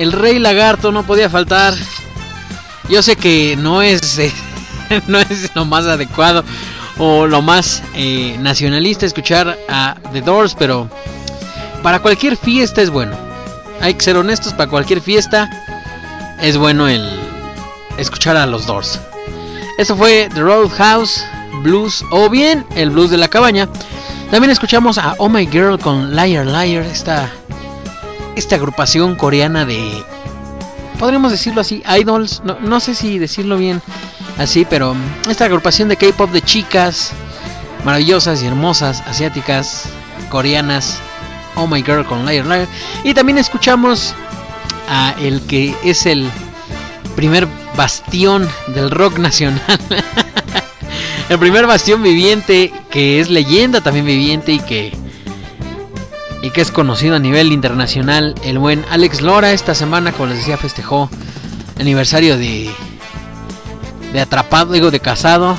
el Rey Lagarto no podía faltar. Yo sé que no es, eh, no es lo más adecuado o lo más eh, nacionalista escuchar a The Doors, pero para cualquier fiesta es bueno. Hay que ser honestos, para cualquier fiesta es bueno el escuchar a los Doors. Eso fue The Roadhouse blues o bien el blues de la cabaña. También escuchamos a Oh My Girl con Liar Liar, esta, esta agrupación coreana de, podríamos decirlo así, idols, no, no sé si decirlo bien así, pero esta agrupación de K-Pop de chicas maravillosas y hermosas, asiáticas, coreanas, Oh My Girl con Liar Liar. Y también escuchamos a el que es el primer bastión del rock nacional. el primer bastión viviente que es leyenda también viviente y que y que es conocido a nivel internacional, el buen Alex Lora esta semana, como les decía, festejó aniversario de de atrapado, digo de casado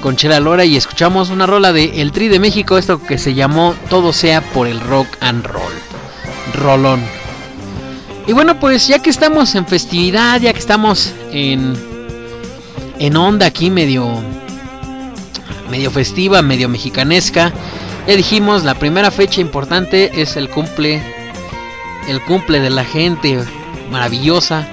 con Chela Lora y escuchamos una rola de El Tri de México, esto que se llamó Todo sea por el rock and roll. Rolón. Y bueno, pues ya que estamos en festividad, ya que estamos en en onda aquí medio medio festiva, medio mexicanesca. Ya dijimos, la primera fecha importante es el cumple el cumple de la gente maravillosa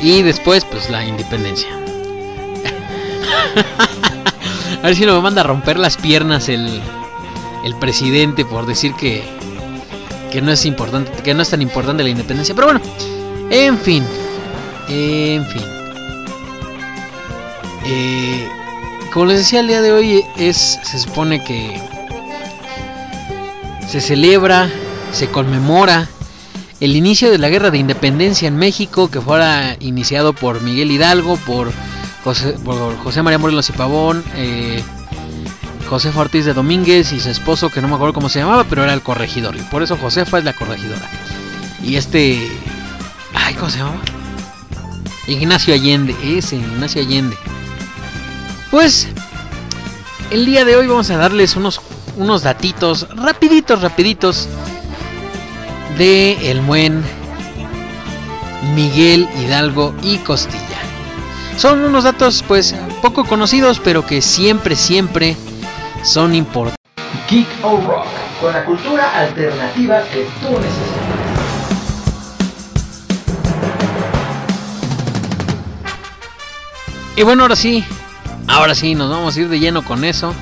y después pues la independencia. a ver si no me manda a romper las piernas el, el presidente por decir que, que no es importante, que no es tan importante la independencia. Pero bueno, en fin, en fin. Eh, como les decía el día de hoy es, se supone que se celebra, se conmemora el inicio de la guerra de independencia en México que fuera iniciado por Miguel Hidalgo, por José, María Morelos y Pavón, eh, José Ortiz de Domínguez y su esposo que no me acuerdo cómo se llamaba, pero era el corregidor. Y por eso Josefa es la corregidora. Y este... Ay, ¿cómo se llamaba? Ignacio Allende, ese, Ignacio Allende. Pues el día de hoy vamos a darles unos, unos datitos rapiditos, rapiditos de el buen Miguel Hidalgo y Costilla. Son unos datos pues poco conocidos, pero que siempre, siempre son importantes. Geek o Rock, con la cultura alternativa que tú necesitas. Y bueno, ahora sí, ahora sí, nos vamos a ir de lleno con eso.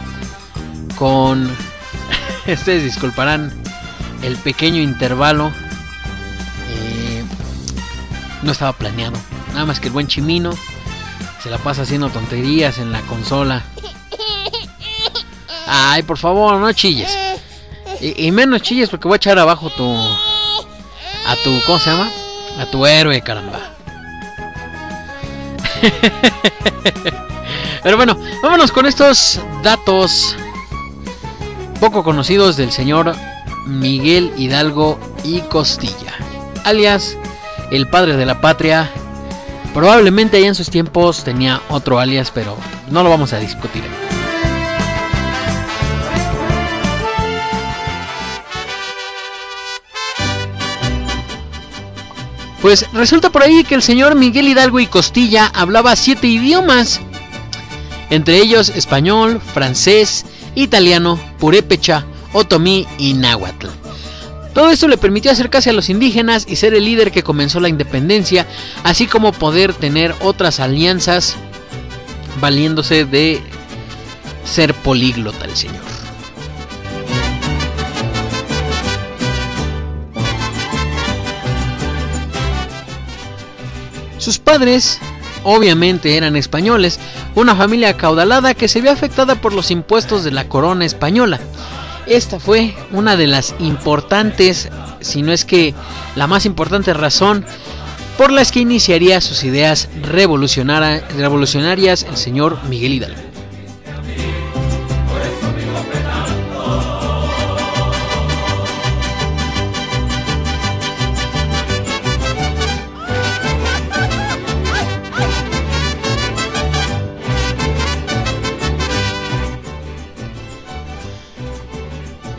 Con... Ustedes disculparán el pequeño intervalo. Eh, no estaba planeado. Nada más que el buen Chimino se la pasa haciendo tonterías en la consola. Ay, por favor, no chilles. Y, y, menos chilles porque voy a echar abajo tu... A tu... ¿Cómo se llama? A tu héroe, caramba. Pero bueno, vámonos con estos datos poco conocidos del señor Miguel Hidalgo y Costilla, alias el padre de la patria. Probablemente allá en sus tiempos tenía otro alias, pero no lo vamos a discutir. Pues resulta por ahí que el señor Miguel Hidalgo y Costilla hablaba siete idiomas, entre ellos español, francés, italiano, purépecha, otomí y náhuatl. Todo esto le permitió acercarse a los indígenas y ser el líder que comenzó la independencia, así como poder tener otras alianzas valiéndose de ser políglota el señor. Sus padres obviamente eran españoles, una familia acaudalada que se vio afectada por los impuestos de la corona española. Esta fue una de las importantes, si no es que la más importante razón por las que iniciaría sus ideas revolucionarias el señor Miguel Hidalgo.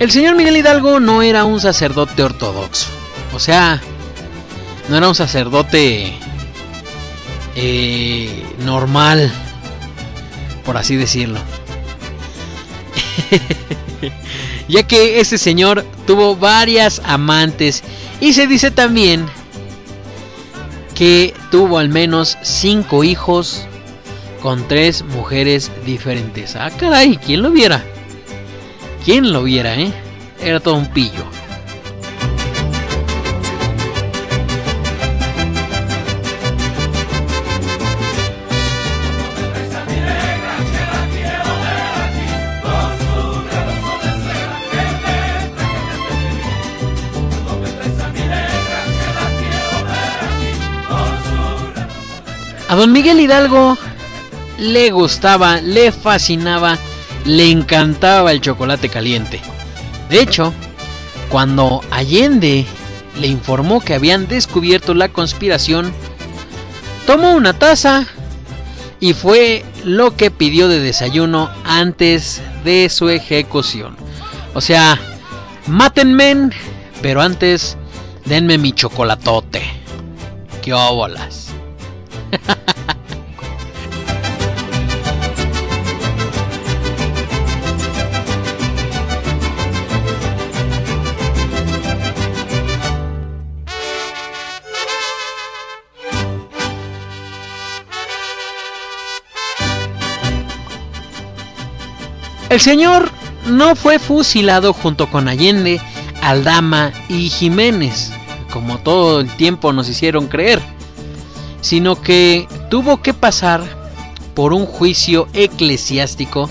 El señor Miguel Hidalgo no era un sacerdote ortodoxo. O sea, no era un sacerdote eh, normal, por así decirlo. ya que ese señor tuvo varias amantes y se dice también que tuvo al menos cinco hijos con tres mujeres diferentes. Ah, caray, ¿quién lo viera? ¿Quién lo viera, eh? Era todo un pillo. A don Miguel Hidalgo le gustaba, le fascinaba le encantaba el chocolate caliente. De hecho, cuando Allende le informó que habían descubierto la conspiración, tomó una taza y fue lo que pidió de desayuno antes de su ejecución. O sea, mátenme, pero antes denme mi chocolatote. ¡Qué óbolas! El señor no fue fusilado junto con Allende, Aldama y Jiménez, como todo el tiempo nos hicieron creer, sino que tuvo que pasar por un juicio eclesiástico,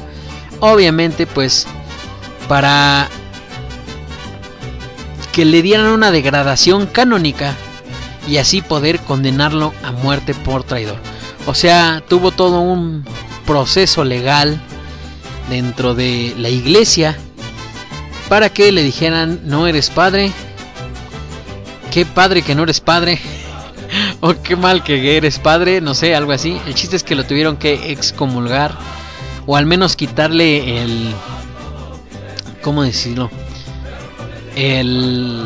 obviamente pues para que le dieran una degradación canónica y así poder condenarlo a muerte por traidor. O sea, tuvo todo un proceso legal dentro de la iglesia para que le dijeran no eres padre, qué padre que no eres padre, o qué mal que eres padre, no sé, algo así. El chiste es que lo tuvieron que excomulgar o al menos quitarle el, ¿cómo decirlo? El,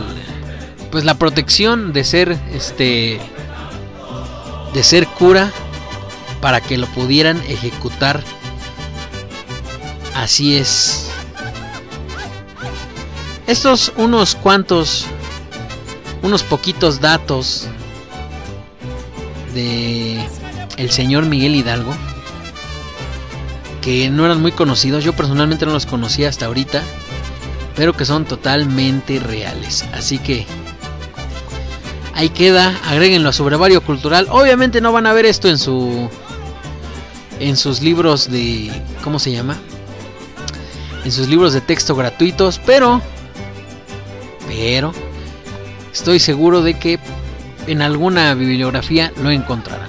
pues la protección de ser, este, de ser cura para que lo pudieran ejecutar. Así es. Estos unos cuantos, unos poquitos datos de el señor Miguel Hidalgo, que no eran muy conocidos, yo personalmente no los conocía hasta ahorita, pero que son totalmente reales. Así que ahí queda, agréguenlo a su brevario cultural. Obviamente no van a ver esto en su en sus libros de ¿cómo se llama? En sus libros de texto gratuitos, pero pero estoy seguro de que en alguna bibliografía lo encontrarán.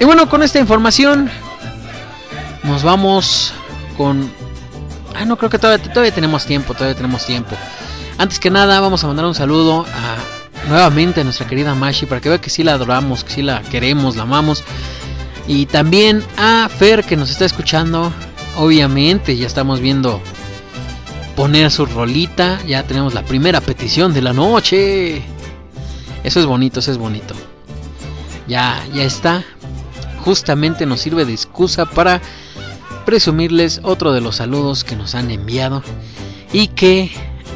Y bueno, con esta información nos vamos con... Ah, no, creo que todavía, todavía tenemos tiempo, todavía tenemos tiempo. Antes que nada, vamos a mandar un saludo a nuevamente a nuestra querida Mashi para que vea que sí la adoramos, que sí la queremos, la amamos. Y también a Fer que nos está escuchando. Obviamente ya estamos viendo poner su rolita. Ya tenemos la primera petición de la noche. Eso es bonito, eso es bonito. Ya, ya está justamente nos sirve de excusa para presumirles otro de los saludos que nos han enviado y que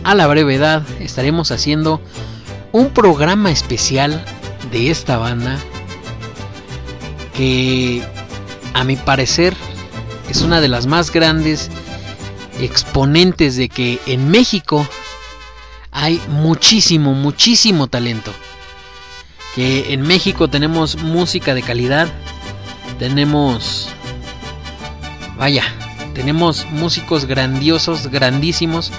a la brevedad estaremos haciendo un programa especial de esta banda que a mi parecer es una de las más grandes exponentes de que en México hay muchísimo, muchísimo talento. Que en México tenemos música de calidad tenemos, vaya, tenemos músicos grandiosos, grandísimos,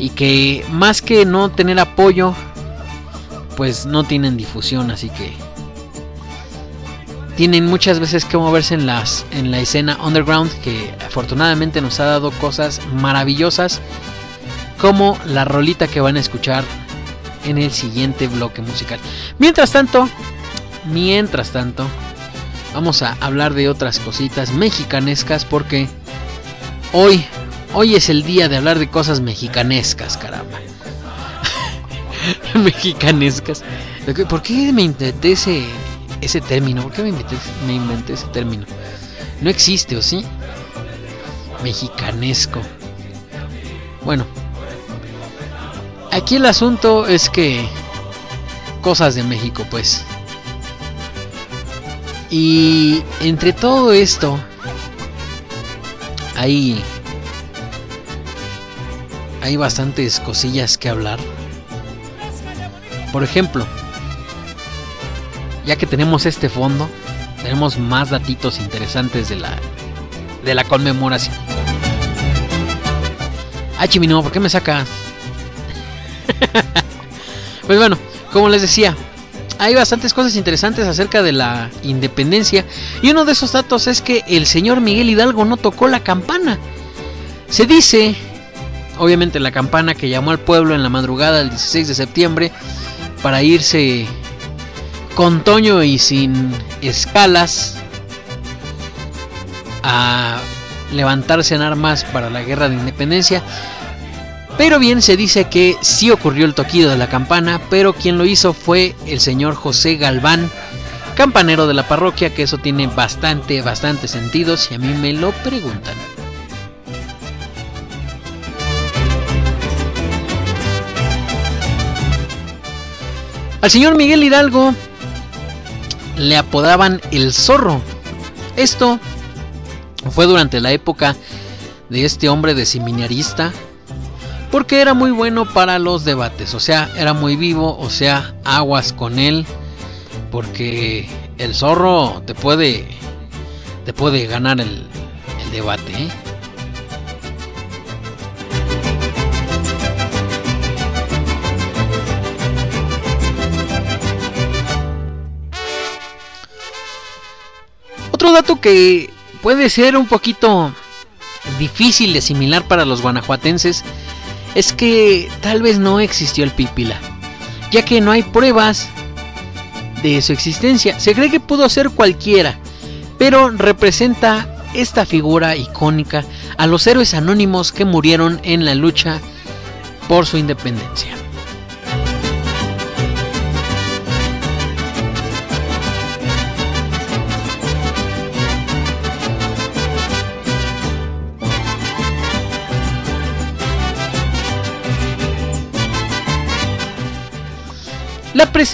y que más que no tener apoyo, pues no tienen difusión, así que tienen muchas veces que moverse en las en la escena underground que afortunadamente nos ha dado cosas maravillosas como la rolita que van a escuchar en el siguiente bloque musical. Mientras tanto, mientras tanto, vamos a hablar de otras cositas mexicanescas porque hoy, hoy es el día de hablar de cosas mexicanescas, caramba. mexicanescas. ¿Por qué me inventé ese, término? ¿Por qué me inventé, me inventé ese término? No existe, ¿o sí? Mexicanesco. Bueno, aquí el asunto es que cosas de México, pues. Y entre todo esto, hay, hay bastantes cosillas que hablar. Por ejemplo, ya que tenemos este fondo, tenemos más datitos interesantes de la, de la conmemoración. Ay, Chimino, ¿por qué me saca? pues bueno, como les decía, hay bastantes cosas interesantes acerca de la independencia y uno de esos datos es que el señor Miguel Hidalgo no tocó la campana. Se dice, obviamente la campana que llamó al pueblo en la madrugada del 16 de septiembre para irse con Toño y sin escalas a levantarse en armas para la guerra de independencia. Pero bien se dice que sí ocurrió el toquido de la campana, pero quien lo hizo fue el señor José Galván, campanero de la parroquia, que eso tiene bastante, bastante sentido si a mí me lo preguntan. Al señor Miguel Hidalgo le apodaban el zorro. Esto fue durante la época de este hombre de seminarista porque era muy bueno para los debates, o sea, era muy vivo, o sea, aguas con él, porque el zorro te puede te puede ganar el, el debate, ¿eh? Otro dato que puede ser un poquito difícil de asimilar para los guanajuatenses es que tal vez no existió el Pipila, ya que no hay pruebas de su existencia. Se cree que pudo ser cualquiera, pero representa esta figura icónica a los héroes anónimos que murieron en la lucha por su independencia.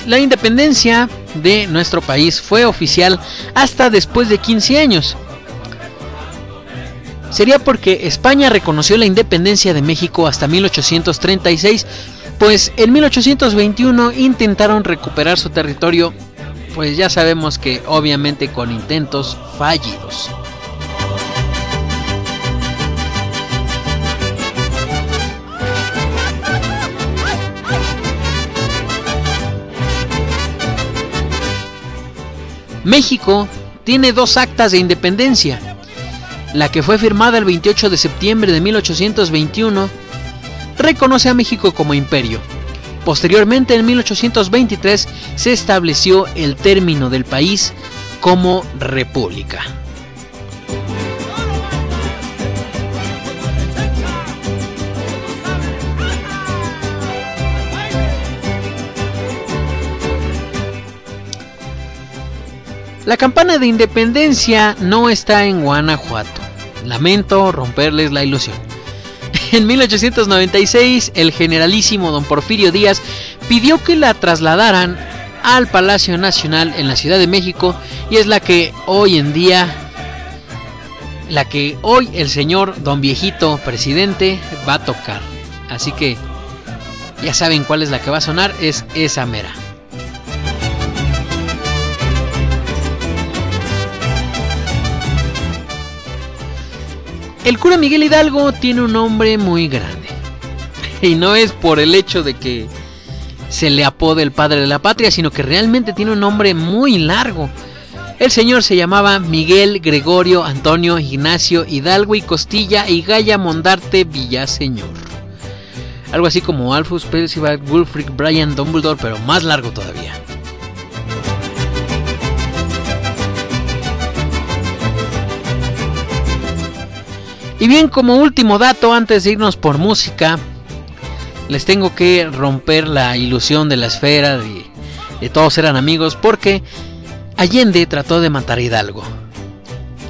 La, independencia de nuestro país fue oficial hasta después de 15 años. Sería porque España reconoció la independencia de México hasta 1836, pues en 1821 intentaron recuperar su territorio, pues ya sabemos que obviamente con intentos fallidos. México tiene dos actas de independencia. La que fue firmada el 28 de septiembre de 1821 reconoce a México como imperio. Posteriormente, en 1823, se estableció el término del país como república. La campana de independencia no está en Guanajuato. Lamento romperles la ilusión. En 1896, el generalísimo don Porfirio Díaz pidió que la trasladaran al Palacio Nacional en la Ciudad de México y es la que hoy en día, la que hoy el señor don viejito presidente va a tocar. Así que ya saben cuál es la que va a sonar, es esa mera. El cura Miguel Hidalgo tiene un nombre muy grande. Y no es por el hecho de que se le apode el padre de la patria, sino que realmente tiene un nombre muy largo. El señor se llamaba Miguel Gregorio Antonio Ignacio Hidalgo y Costilla y Gaya Mondarte Villaseñor. Algo así como Alphonse Percival Wulfric Brian Dumbledore, pero más largo todavía. Y bien, como último dato, antes de irnos por música, les tengo que romper la ilusión de la esfera de, todos eran amigos, porque Allende trató de matar a Hidalgo.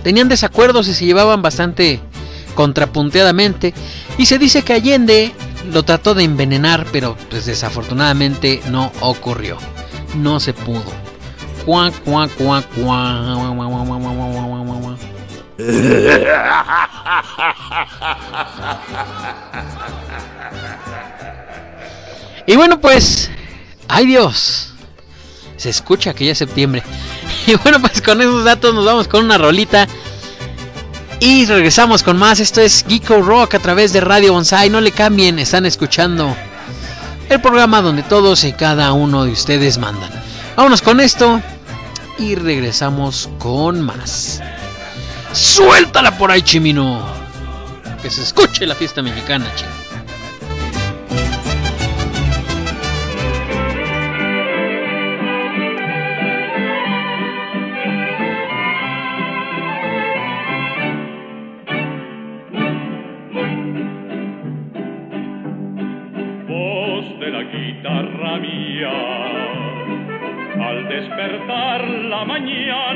Tenían desacuerdos y se llevaban bastante contrapunteadamente, y se dice que Allende lo trató de envenenar, pero pues desafortunadamente no ocurrió. No se pudo. Cuá, cuá, cuá, y bueno, pues, ay Dios, se escucha que ya es septiembre. Y bueno, pues con esos datos nos vamos con una rolita. Y regresamos con más. Esto es Geeko Rock a través de Radio Bonsai. No le cambien, están escuchando el programa donde todos y cada uno de ustedes mandan. Vámonos con esto y regresamos con más. Suéltala por ahí, Chimino. Que se escuche la fiesta mexicana, Chimino. Guitarra mía, al despertar la mañana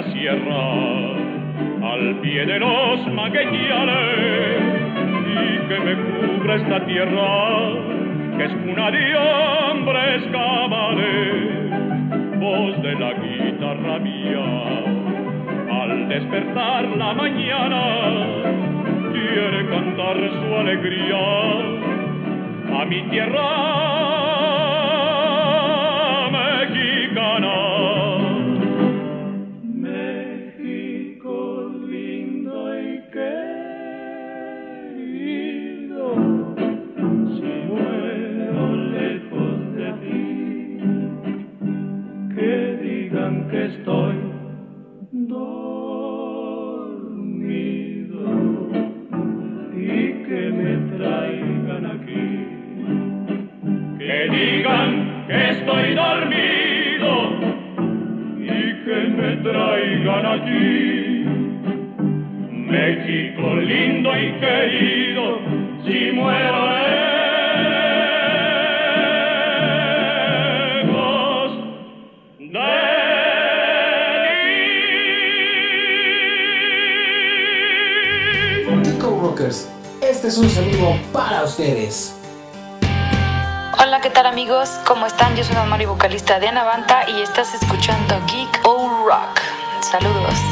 la sierra al pie de los magueñales y que me cubra esta tierra que es cuna de hombres cabales. Voz de la guitarra mía al despertar la mañana quiere cantar su alegría a mi tierra traigan aquí. México lindo y querido, si muero lejos Tico Rockers, este es un saludo para ustedes. Hola, ¿qué tal amigos? ¿Cómo están? Yo soy la Mari vocalista de Anavanta y estás escuchando Geek O Rock. Saludos.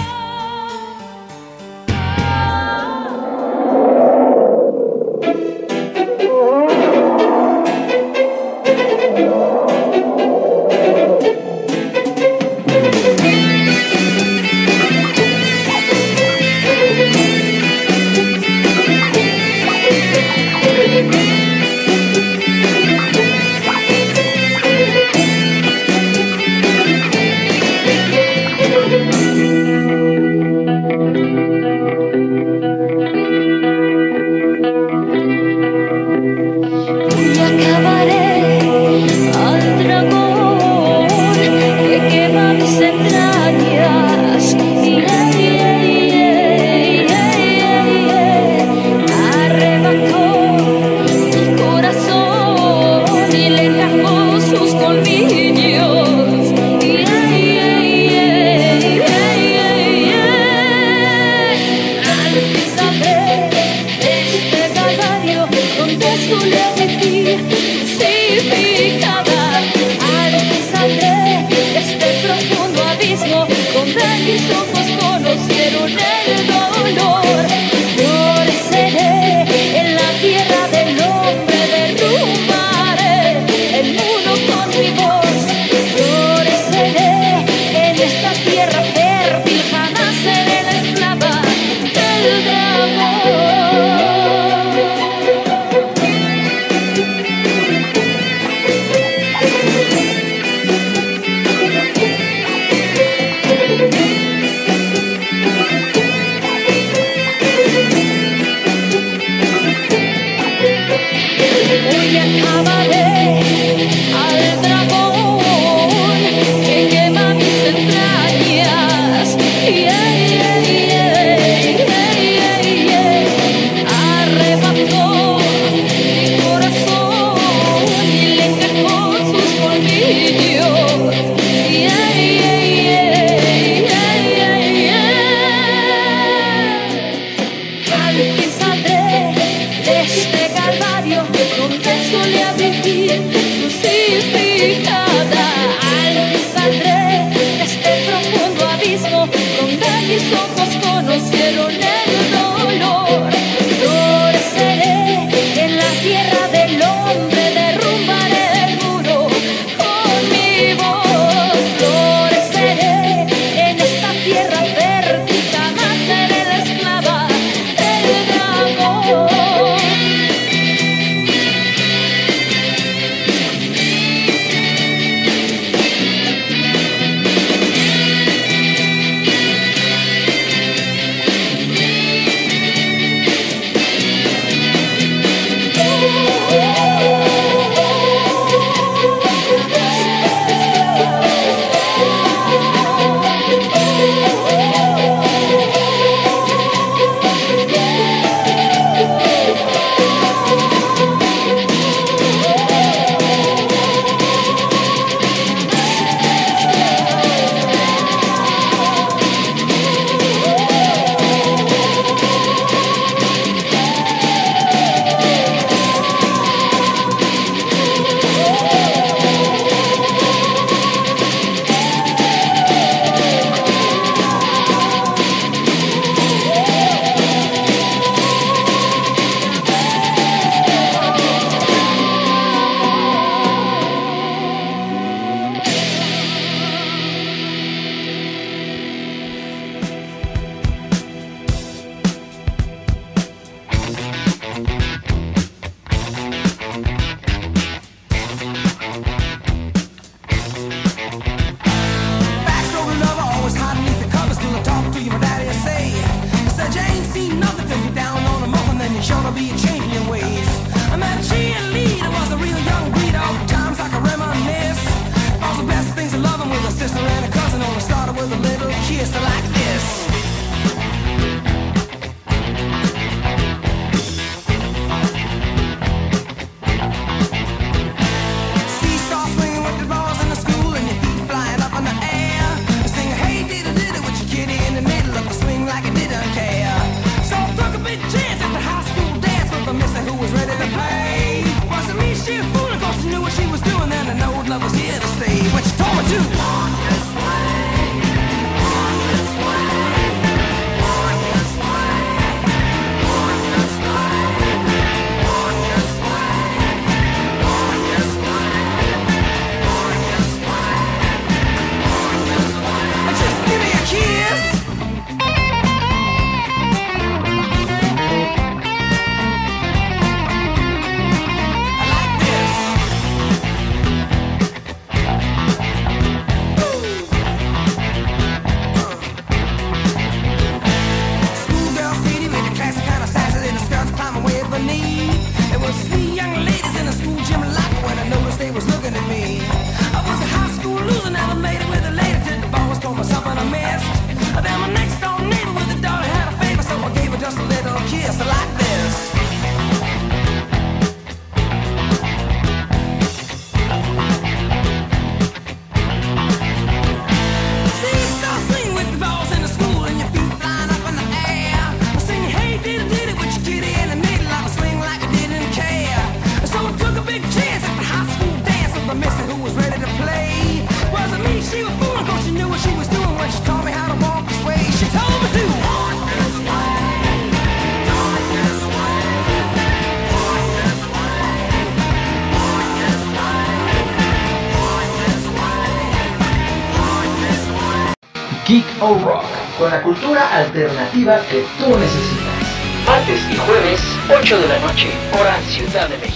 con la cultura alternativa que tú necesitas. Martes y jueves, 8 de la noche, hora Ciudad de México.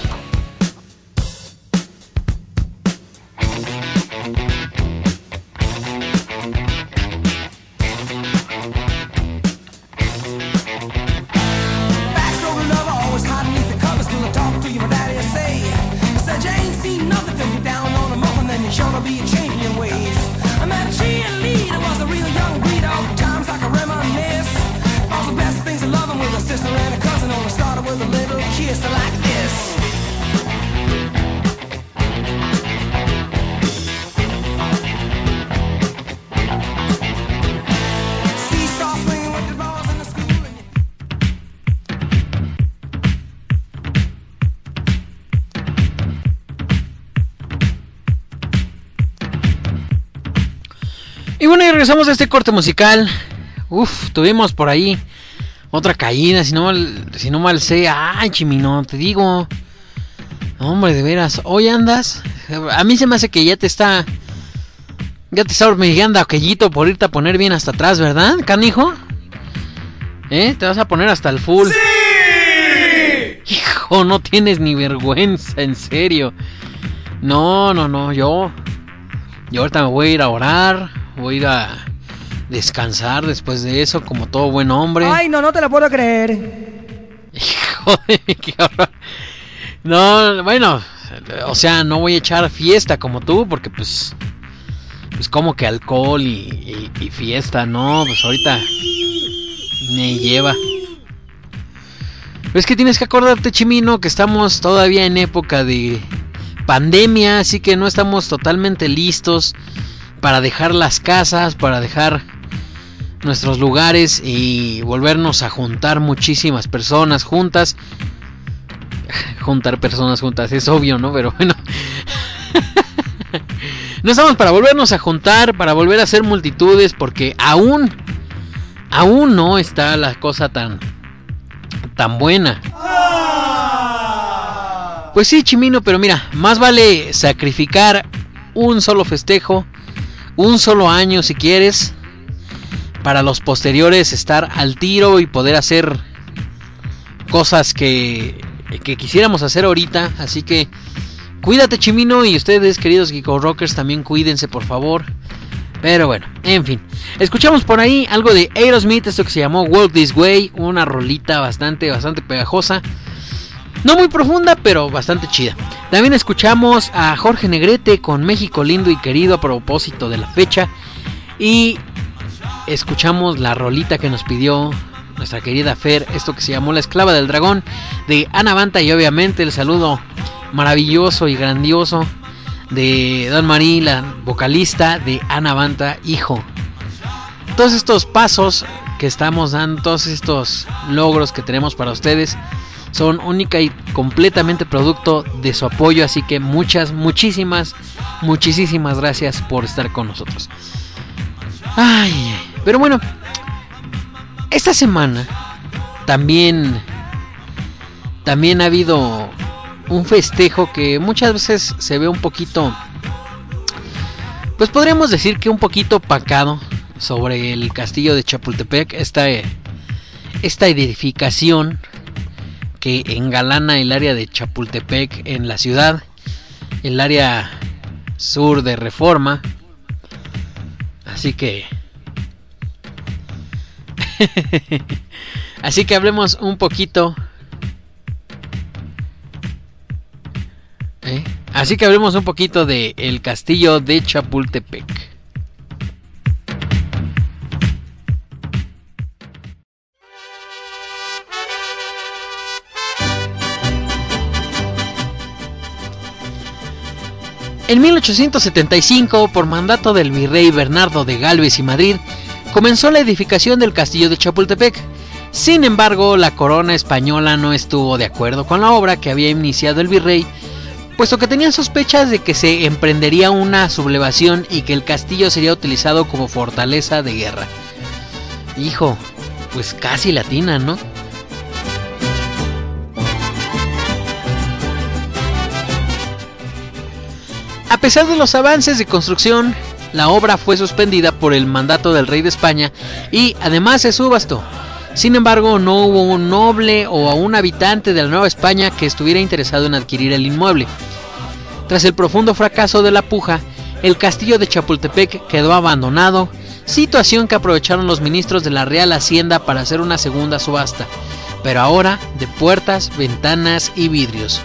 Regresamos a este corte musical. Uf, tuvimos por ahí otra caída, si no mal, si no mal sé. Ay, Chimino, te digo. Hombre, de veras, hoy andas. A mí se me hace que ya te está. Ya te está hormigueando aquellito por irte a poner bien hasta atrás, ¿verdad, canijo? ¿Eh? Te vas a poner hasta el full. ¡Sí! Hijo, no tienes ni vergüenza, en serio. No, no, no, yo. Yo ahorita me voy a ir a orar. Voy a ir a descansar después de eso, como todo buen hombre. Ay, no, no te la puedo creer. Hijo de qué horror. No, bueno, o sea, no voy a echar fiesta como tú, porque pues, pues como que alcohol y, y, y fiesta, no, pues ahorita me lleva. Pero es que tienes que acordarte, Chimino, que estamos todavía en época de pandemia, así que no estamos totalmente listos para dejar las casas, para dejar nuestros lugares y volvernos a juntar muchísimas personas juntas juntar personas juntas, es obvio, ¿no? Pero bueno. no estamos para volvernos a juntar, para volver a hacer multitudes, porque aún, aún no está la cosa tan, tan buena. Pues sí, Chimino, pero mira, más vale sacrificar un solo festejo, un solo año si quieres, para los posteriores estar al tiro y poder hacer cosas que que quisiéramos hacer ahorita. Así que cuídate, Chimino. Y ustedes, queridos Geeko Rockers, también cuídense, por favor. Pero bueno, en fin. Escuchamos por ahí algo de Aerosmith, esto que se llamó Walk This Way. Una rolita bastante, bastante pegajosa. No muy profunda, pero bastante chida. También escuchamos a Jorge Negrete con México lindo y querido a propósito de la fecha. Y escuchamos la rolita que nos pidió nuestra querida Fer, esto que se llamó La Esclava del Dragón, de Ana Banta y obviamente el saludo maravilloso y grandioso de Don Marí, la vocalista de Ana Banta, hijo. Todos estos pasos que estamos dando, todos estos logros que tenemos para ustedes, son única y completamente producto de su apoyo, así que muchas, muchísimas, muchísimas gracias por estar con nosotros. Ay, pero bueno, esta semana también también ha habido un festejo que muchas veces se ve un poquito pues podríamos decir que un poquito pacado sobre el castillo de Chapultepec, esta esta edificación que engalana el área de Chapultepec en la ciudad, el área sur de Reforma. Así que Así que hablemos un poquito. ¿Eh? Así que hablemos un poquito de el castillo de Chapultepec. En 1875, por mandato del virrey Bernardo de Galvez y Madrid, comenzó la edificación del castillo de Chapultepec. Sin embargo, la corona española no estuvo de acuerdo con la obra que había iniciado el virrey, puesto que tenían sospechas de que se emprendería una sublevación y que el castillo sería utilizado como fortaleza de guerra. Hijo, pues casi latina, ¿no? A pesar de los avances de construcción, la obra fue suspendida por el mandato del rey de España y además se subastó. Sin embargo, no hubo un noble o un habitante de la Nueva España que estuviera interesado en adquirir el inmueble. Tras el profundo fracaso de la puja, el castillo de Chapultepec quedó abandonado, situación que aprovecharon los ministros de la Real Hacienda para hacer una segunda subasta, pero ahora de puertas, ventanas y vidrios.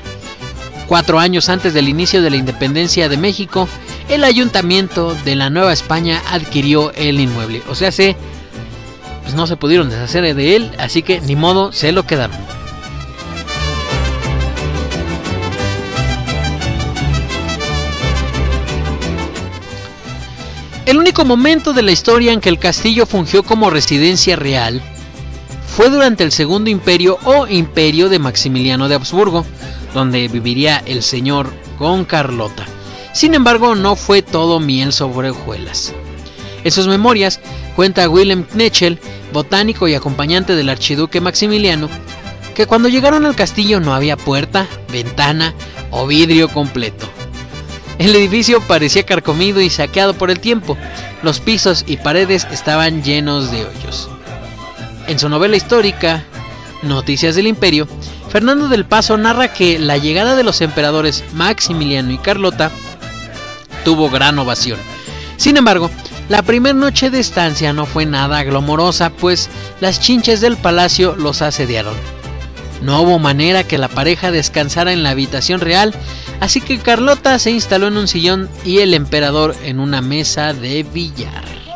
Cuatro años antes del inicio de la independencia de México, el ayuntamiento de la Nueva España adquirió el inmueble. O sea, se, pues no se pudieron deshacer de él, así que ni modo, se lo quedaron. El único momento de la historia en que el castillo fungió como residencia real fue durante el Segundo Imperio o Imperio de Maximiliano de Habsburgo, donde viviría el señor con Carlota. Sin embargo, no fue todo miel sobre hojuelas. En sus memorias cuenta William Knechel, botánico y acompañante del archiduque Maximiliano, que cuando llegaron al castillo no había puerta, ventana o vidrio completo. El edificio parecía carcomido y saqueado por el tiempo. Los pisos y paredes estaban llenos de hoyos. En su novela histórica, Noticias del Imperio, Fernando del Paso narra que la llegada de los emperadores Maximiliano y Carlota tuvo gran ovación. Sin embargo, la primera noche de estancia no fue nada glomorosa, pues las chinches del palacio los asediaron. No hubo manera que la pareja descansara en la habitación real, así que Carlota se instaló en un sillón y el emperador en una mesa de billar.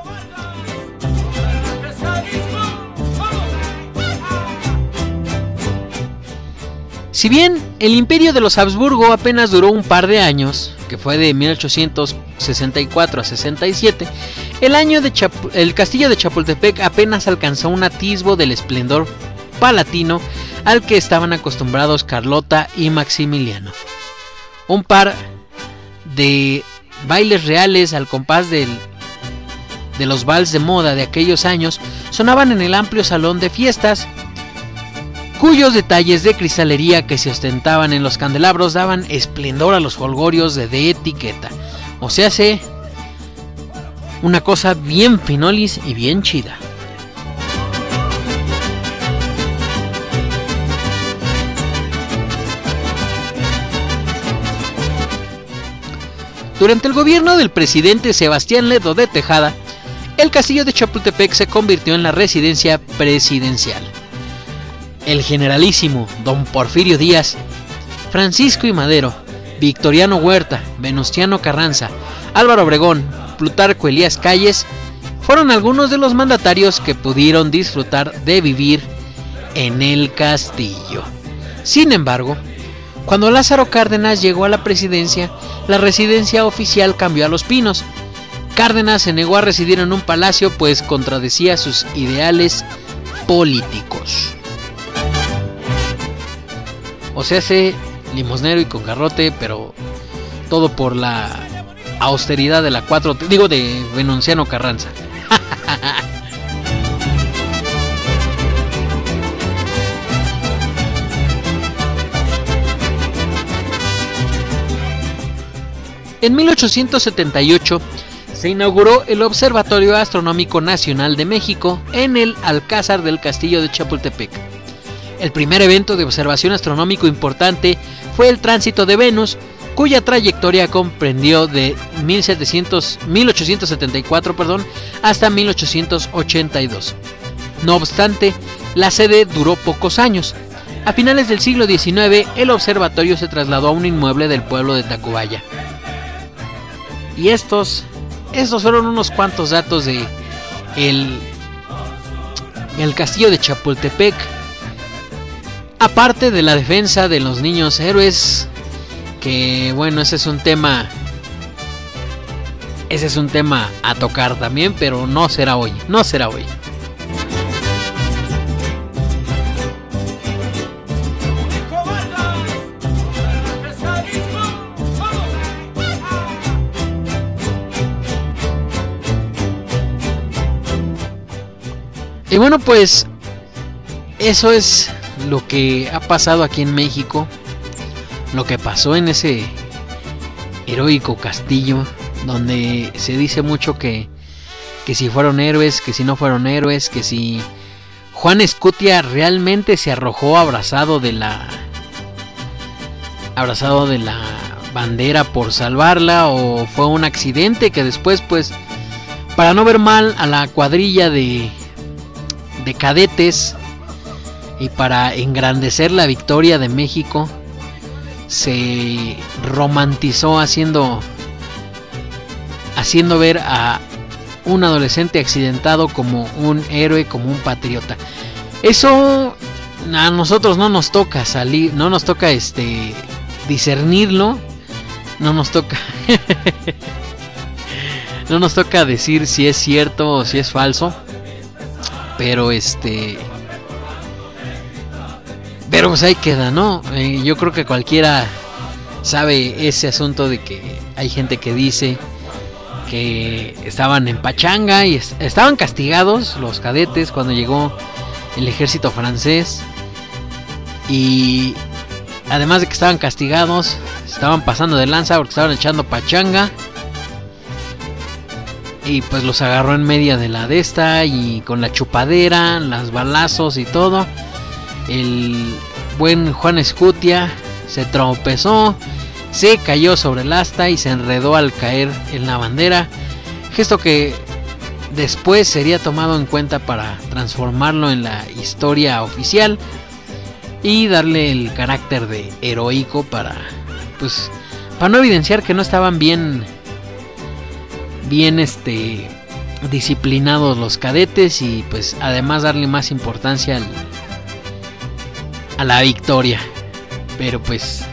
Si bien el imperio de los Habsburgo apenas duró un par de años, que fue de 1864 a 67, el, año de el castillo de Chapultepec apenas alcanzó un atisbo del esplendor palatino al que estaban acostumbrados Carlota y Maximiliano. Un par de bailes reales al compás de los vals de moda de aquellos años sonaban en el amplio salón de fiestas, cuyos detalles de cristalería que se ostentaban en los candelabros daban esplendor a los folgorios de, de etiqueta. O sea, se una cosa bien finolis y bien chida. Durante el gobierno del presidente Sebastián Ledo de Tejada, el castillo de Chapultepec se convirtió en la residencia presidencial. El generalísimo don Porfirio Díaz, Francisco y Madero, Victoriano Huerta, Venustiano Carranza, Álvaro Obregón, Plutarco Elías Calles fueron algunos de los mandatarios que pudieron disfrutar de vivir en el castillo. Sin embargo, cuando Lázaro Cárdenas llegó a la presidencia, la residencia oficial cambió a Los Pinos. Cárdenas se negó a residir en un palacio pues contradecía sus ideales políticos. O sea, se limosnero y con garrote, pero todo por la austeridad de la 4, digo de Venunciano Carranza. En 1878 se inauguró el Observatorio Astronómico Nacional de México en el Alcázar del Castillo de Chapultepec. El primer evento de observación astronómico importante fue el tránsito de Venus, cuya trayectoria comprendió de 1700, 1874 perdón, hasta 1882. No obstante, la sede duró pocos años. A finales del siglo XIX, el observatorio se trasladó a un inmueble del pueblo de Tacubaya. Y estos, estos fueron unos cuantos datos de el, el castillo de Chapultepec. Aparte de la defensa de los niños héroes, que bueno, ese es un tema ese es un tema a tocar también, pero no será hoy, no será hoy. Y bueno, pues eso es lo que ha pasado aquí en México, lo que pasó en ese heroico castillo, donde se dice mucho que, que si fueron héroes, que si no fueron héroes, que si Juan Escutia realmente se arrojó abrazado de la abrazado de la bandera por salvarla o fue un accidente que después pues para no ver mal a la cuadrilla de de cadetes y para engrandecer la victoria de México se romantizó haciendo haciendo ver a un adolescente accidentado como un héroe, como un patriota. Eso a nosotros no nos toca salir, no nos toca este discernirlo, no nos toca no nos toca decir si es cierto o si es falso. Pero este. Pero pues ahí queda, ¿no? Eh, yo creo que cualquiera sabe ese asunto de que hay gente que dice que estaban en pachanga y estaban castigados los cadetes cuando llegó el ejército francés y además de que estaban castigados, estaban pasando de lanza porque estaban echando pachanga. Y pues los agarró en media de la de esta y con la chupadera, las balazos y todo. El buen Juan Escutia se tropezó, se cayó sobre el asta y se enredó al caer en la bandera. Gesto que después sería tomado en cuenta para transformarlo en la historia oficial y darle el carácter de heroico para pues para no evidenciar que no estaban bien bien este disciplinados los cadetes y pues además darle más importancia a la victoria pero pues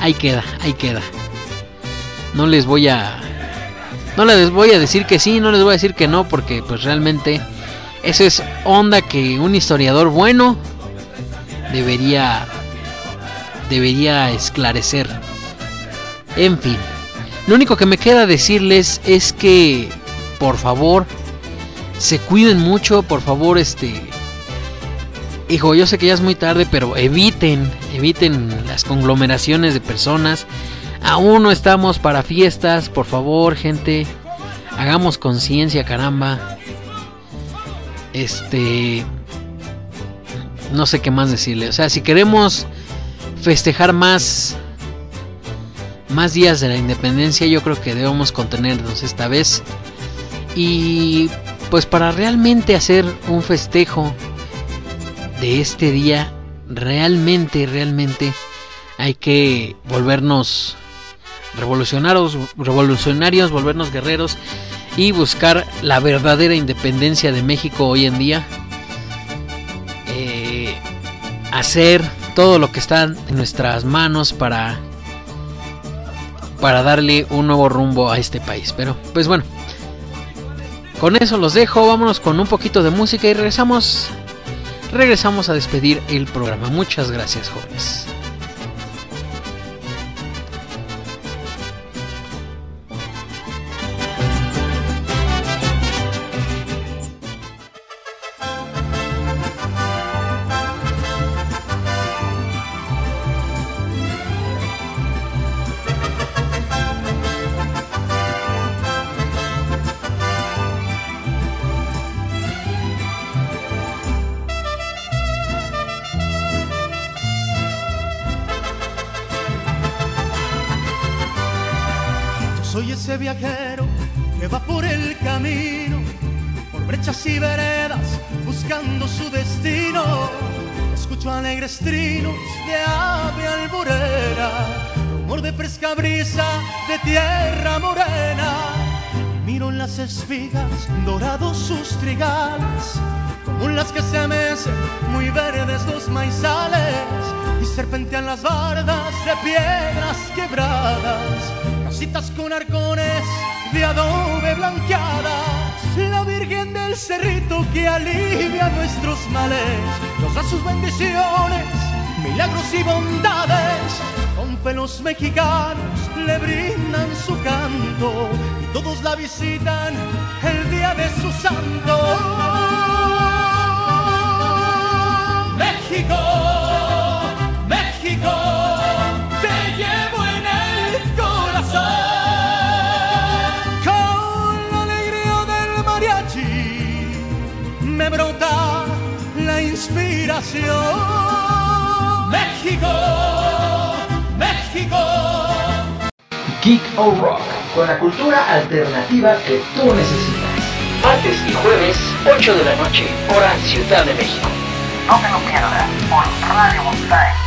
ahí queda ahí queda no les voy a no les voy a decir que sí no les voy a decir que no porque pues realmente eso es onda que un historiador bueno debería debería esclarecer. En fin, lo único que me queda decirles es que por favor se cuiden mucho, por favor, este Hijo, yo sé que ya es muy tarde, pero eviten, eviten las conglomeraciones de personas. Aún no estamos para fiestas, por favor, gente. Hagamos conciencia, caramba. Este no sé qué más decirle. O sea, si queremos festejar más más días de la independencia, yo creo que debemos contenernos esta vez. Y pues para realmente hacer un festejo de este día, realmente, realmente hay que volvernos revolucionarios, revolucionarios, volvernos guerreros y buscar la verdadera independencia de México hoy en día. Hacer todo lo que está en nuestras manos para para darle un nuevo rumbo a este país. Pero pues bueno, con eso los dejo, vámonos con un poquito de música y regresamos regresamos a despedir el programa. Muchas gracias, jóvenes. De ave alborera, rumor de fresca brisa de tierra morena. Miro en las espigas dorados sus trigales, como las que se mecen muy verdes los maizales, y serpentean las bardas de piedras quebradas, casitas con arcones de adobe blanqueadas la Virgen del Cerrito que alivia nuestros males, nos da sus bendiciones, milagros y bondades. Con fe los mexicanos le brindan su canto y todos la visitan el día de su santo. México, México. Geek o Rock, con la cultura alternativa que tú necesitas. Martes y jueves, 8 de la noche, hora Ciudad de México. No te lo pierdas por Radio Montaña.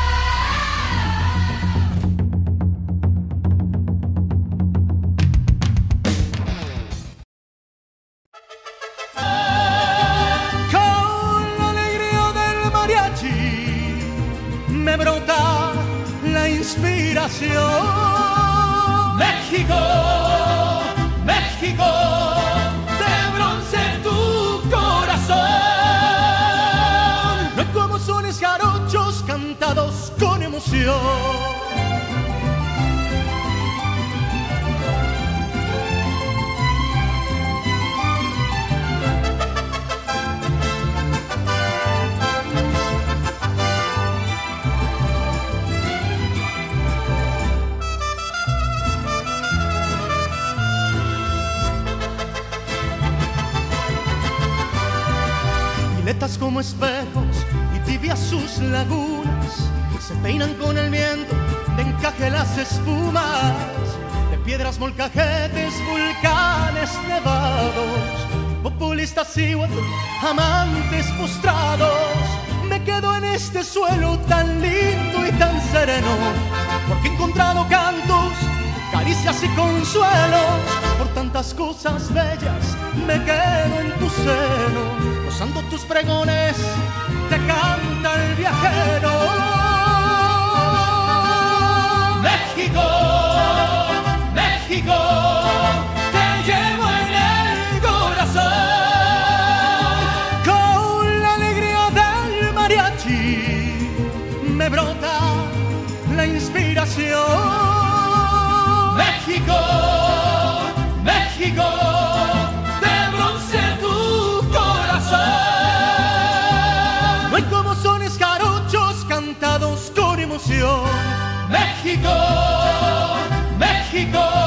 El viento de encaje las espumas, de piedras molcajetes, volcanes nevados, populistas y amantes postrados. Me quedo en este suelo tan lindo y tan sereno, porque he encontrado cantos caricias y consuelos por tantas cosas bellas me quedo en tu seno gozando tus pregones te canta el viajero México México te llevo en el corazón con la alegría del mariachi me brota la inspiración México, México, de bronce tu corazón. Hay como sones jarochos cantados con emoción. México, México,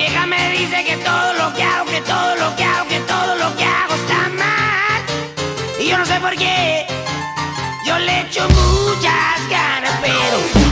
Vieja me dice que todo lo que hago, que todo lo que hago, que todo lo que hago está mal. Y yo no sé por qué. Yo le echo muchas ganas, pero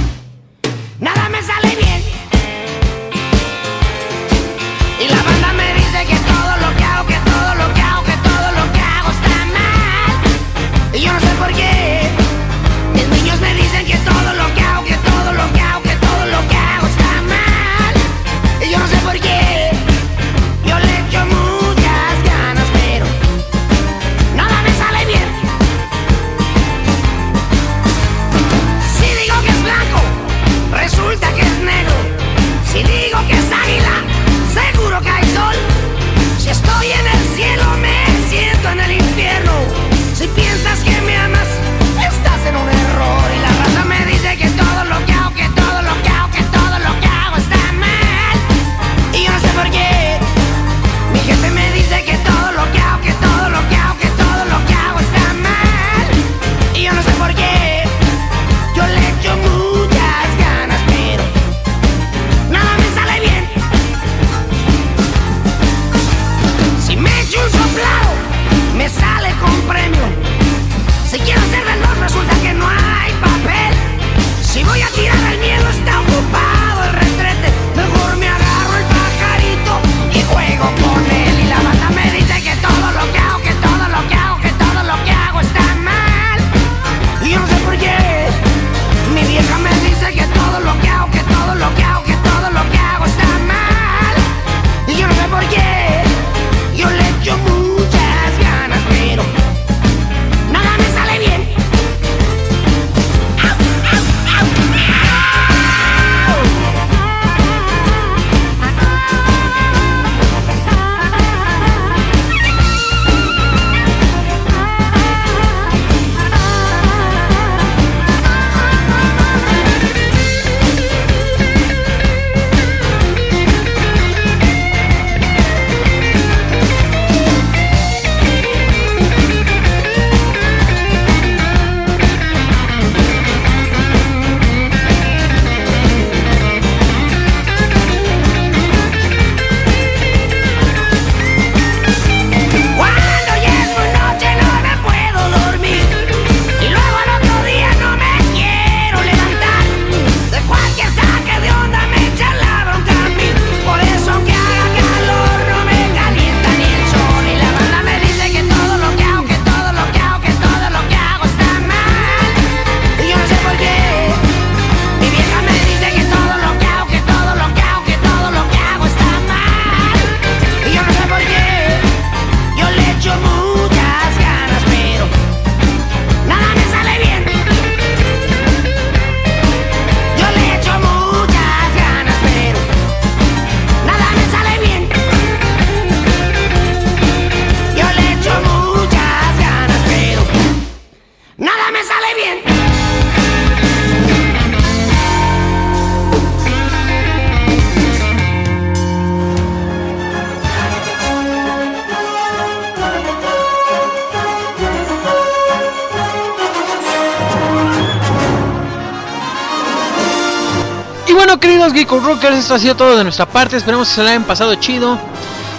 queridos Geeko Rockers, esto ha sido todo de nuestra parte. Esperemos que se lo hayan pasado chido.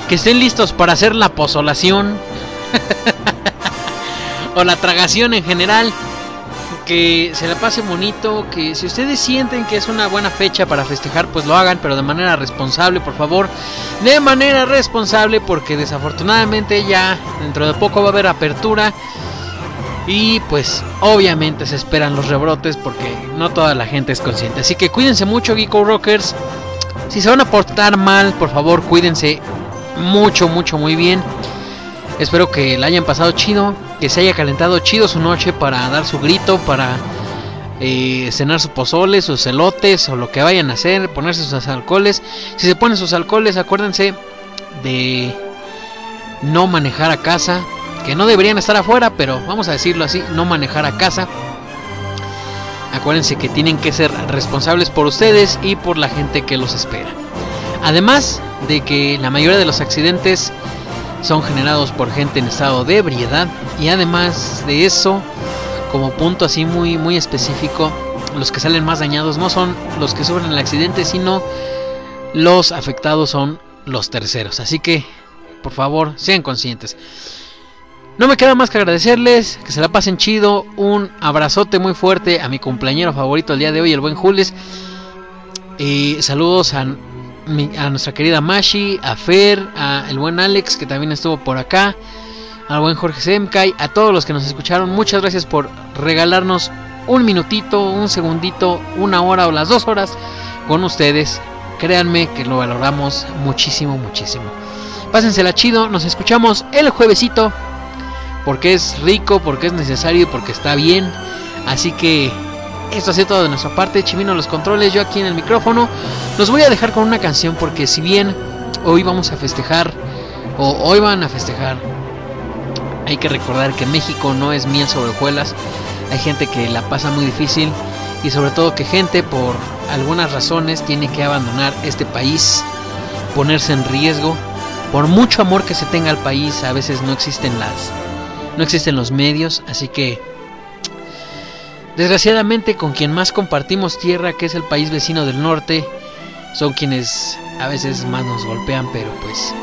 Que estén listos para hacer la posolación. o la tragación en general. Que se la pase bonito. Que si ustedes sienten que es una buena fecha para festejar, pues lo hagan, pero de manera responsable, por favor. De manera responsable, porque desafortunadamente ya dentro de poco va a haber apertura. Y pues obviamente se esperan los rebrotes porque no toda la gente es consciente. Así que cuídense mucho, Geeko Rockers. Si se van a portar mal, por favor, cuídense mucho, mucho, muy bien. Espero que la hayan pasado chido, que se haya calentado chido su noche para dar su grito, para eh, cenar su pozole, sus elotes o lo que vayan a hacer, ponerse sus alcoholes. Si se ponen sus alcoholes, acuérdense de no manejar a casa, que no deberían estar afuera, pero vamos a decirlo así, no manejar a casa. Acuérdense que tienen que ser responsables por ustedes y por la gente que los espera. Además de que la mayoría de los accidentes son generados por gente en estado de ebriedad y además de eso, como punto así muy muy específico, los que salen más dañados no son los que sufren el accidente, sino los afectados son los terceros. Así que, por favor, sean conscientes. No me queda más que agradecerles, que se la pasen chido, un abrazote muy fuerte a mi compañero favorito el día de hoy, el buen Jules. Y saludos a, nuestra querida Mashi, a Fer, a el buen Alex que también estuvo por acá, al buen Jorge Semkai, a todos los que nos escucharon. Muchas gracias por regalarnos un minutito, un segundito, una hora o las dos horas con ustedes. Créanme que lo valoramos muchísimo, muchísimo. Pásensela chido, nos escuchamos el juevesito porque es rico, porque es necesario y porque está bien. Así que esto ha sido todo de nuestra parte. Chimino los controles, yo aquí en el micrófono. Los voy a dejar con una canción porque si bien hoy vamos a festejar, o hoy van a festejar, hay que recordar que México no es miel sobre hojuelas. Hay gente que la pasa muy difícil y sobre todo que gente por algunas razones tiene que abandonar este país, ponerse en riesgo. Por mucho amor que se tenga al país, a veces no existen las no existen los medios, así que desgraciadamente con quien más compartimos tierra, que es el país vecino del norte, son quienes a veces más nos golpean, pero pues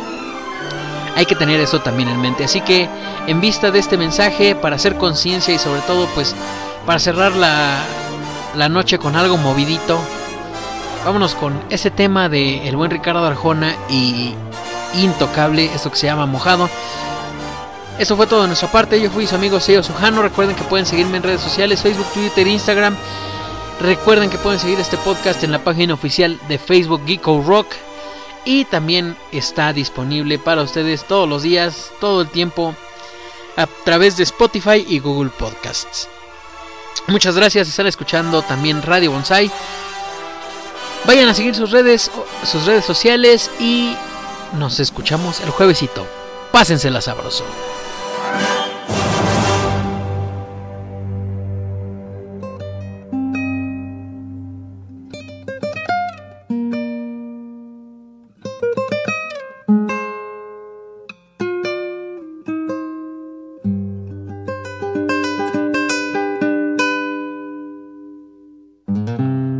hay que tener eso también en mente. Así que en vista de este mensaje, para hacer conciencia y sobre todo pues para cerrar la, la noche con algo movidito, vámonos con ese tema de el buen Ricardo Arjona y Intocable, esto que se llama Mojado. Eso fue todo de nuestra parte. Yo fui su amigo Seo Sujano. Recuerden que pueden seguirme en redes sociales: Facebook, Twitter, Instagram. Recuerden que pueden seguir este podcast en la página oficial de Facebook Geeko Rock. Y también está disponible para ustedes todos los días, todo el tiempo, a través de Spotify y Google Podcasts. Muchas gracias. Están escuchando también Radio Bonsai. Vayan a seguir sus redes, sus redes sociales y nos escuchamos el juevesito. Pásensela sabroso.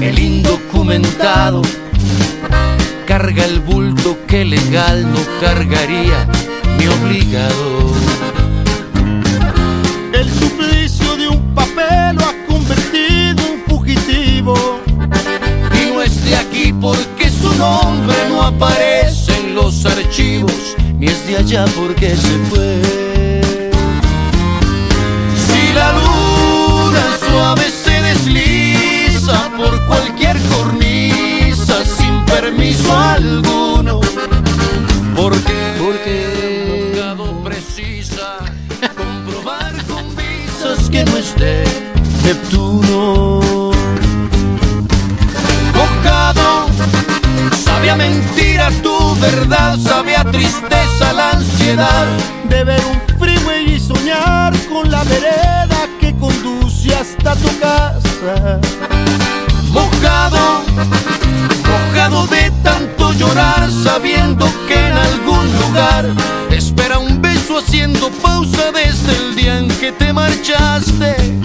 el indocumentado, carga el bulto que legal no cargaría mi obligado. El suplicio de un papel lo ha convertido en fugitivo. Y no es de aquí porque su nombre no aparece en los archivos, ni es de allá porque se fue. Si la luna suave se desliza cualquier cornisa sin permiso alguno, porque, porque abogado precisa comprobar con visas que no esté Neptuno. Mojado, sabe a mentira tu verdad, sabe a tristeza la ansiedad de ver un freeway y soñar con la vereda que conduce hasta tu casa. Mojado, mojado de tanto llorar, sabiendo que en algún lugar espera un beso haciendo pausa desde el día en que te marchaste.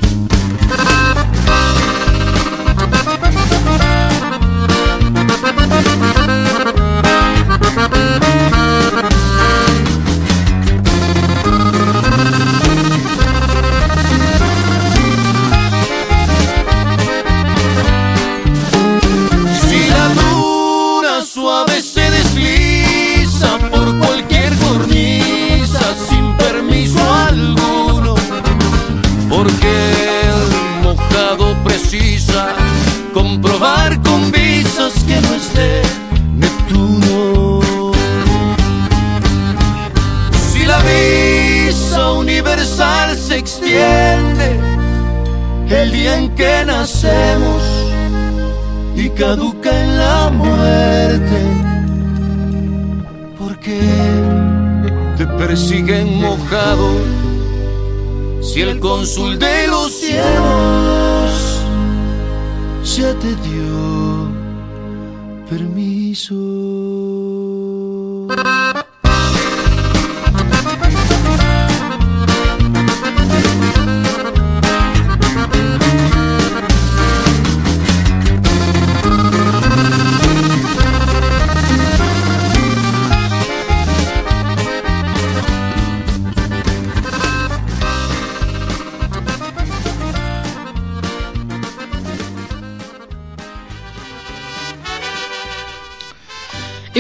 En que nacemos y caduca en la muerte. Porque te persiguen mojado si el cónsul de los cielos ya te dio permiso.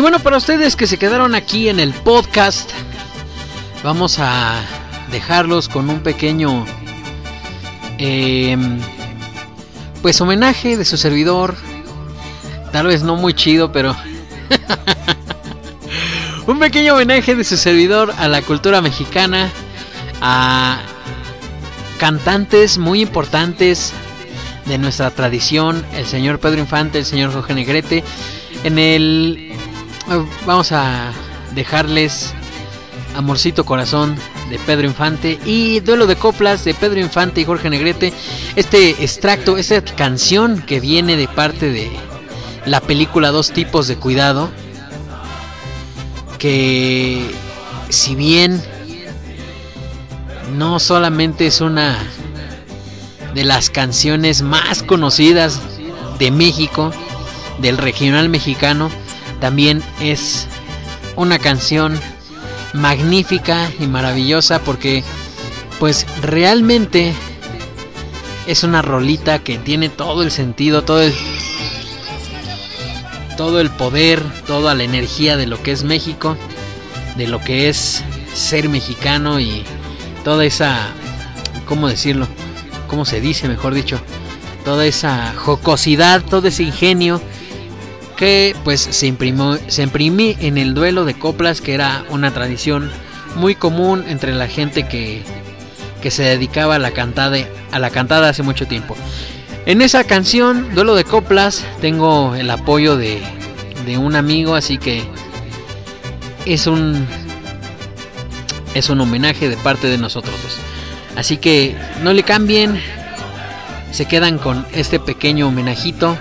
Y bueno, para ustedes que se quedaron aquí en el podcast, vamos a dejarlos con un pequeño, eh, pues homenaje de su servidor. Tal vez no muy chido, pero un pequeño homenaje de su servidor a la cultura mexicana, a cantantes muy importantes de nuestra tradición, el señor Pedro Infante, el señor Jorge Negrete. En el vamos a dejarles Amorcito Corazón de Pedro Infante y Duelo de Coplas de Pedro Infante y Jorge Negrete. Este extracto, esta canción que viene de parte de la película Dos tipos de cuidado, que si bien no solamente es una de las canciones más conocidas de México, del regional mexicano, también es una canción magnífica y maravillosa porque pues realmente es una rolita que tiene todo el sentido, todo el todo el poder, toda la energía de lo que es México, de lo que es ser mexicano y toda esa ¿cómo decirlo? ¿Cómo se dice, mejor dicho? Toda esa jocosidad, todo ese ingenio pues se se imprimí en el duelo de coplas que era una tradición muy común entre la gente que, que se dedicaba a la cantada a la cantada hace mucho tiempo. En esa canción, Duelo de Coplas, tengo el apoyo de, de un amigo, así que es un es un homenaje de parte de nosotros dos. Así que no le cambien, se quedan con este pequeño homenajito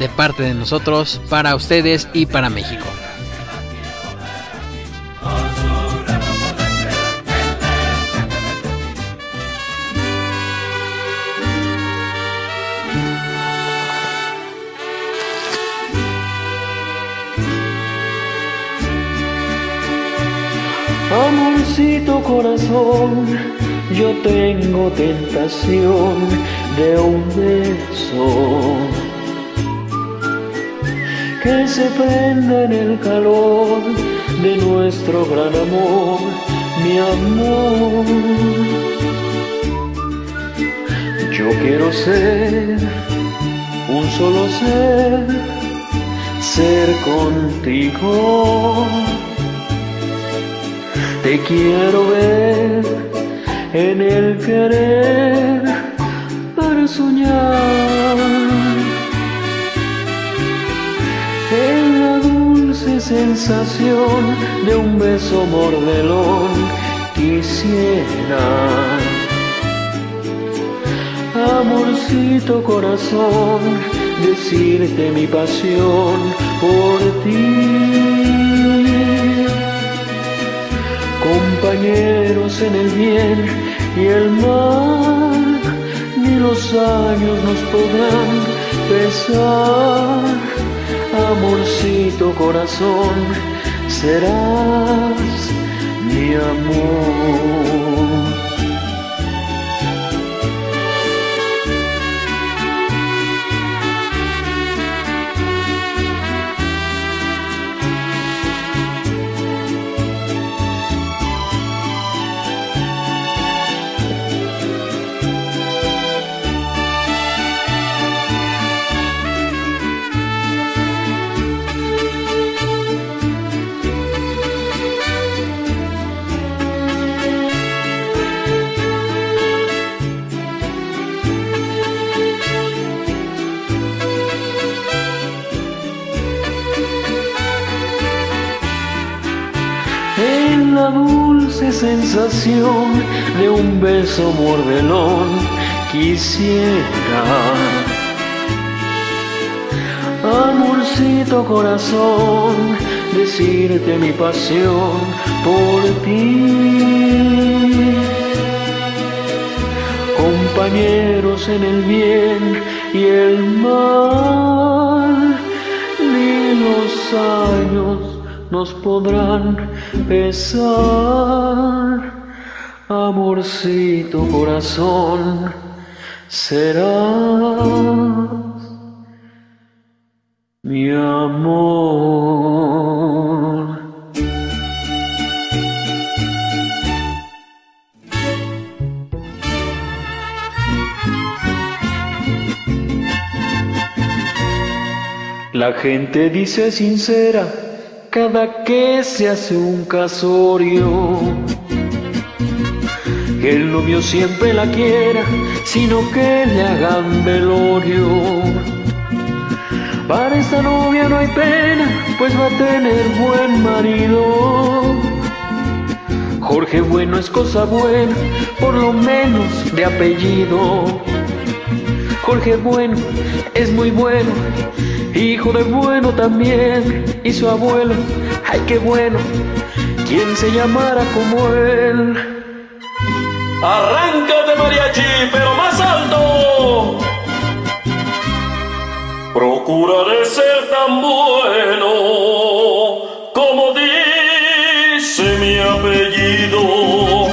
de parte de nosotros para ustedes y para México. Amorcito corazón, yo tengo tentación de un beso que se prenda en el calor de nuestro gran amor, mi amor. Yo quiero ser un solo ser, ser contigo te quiero ver en el querer para soñar. En la dulce sensación de un beso mordelón quisiera. Amorcito corazón, decirte mi pasión por ti compañeros en el bien y el mal, ni los años nos podrán pesar. Amorcito corazón, serás mi amor. Sensación de un beso mordelón quisiera. Amorcito corazón, decirte mi pasión por ti. Compañeros en el bien y el mal, ni los años nos podrán pesar. Amorcito corazón, serás mi amor. La gente dice sincera cada que se hace un casorio. Que el novio siempre la quiera, sino que le hagan velorio. Para esta novia no hay pena, pues va a tener buen marido. Jorge Bueno es cosa buena, por lo menos de apellido. Jorge Bueno es muy bueno, hijo de bueno también, y su abuelo, ay qué bueno, quien se llamara como él. Arráncate mariachi, pero más alto. Procuraré ser tan bueno como dice mi apellido,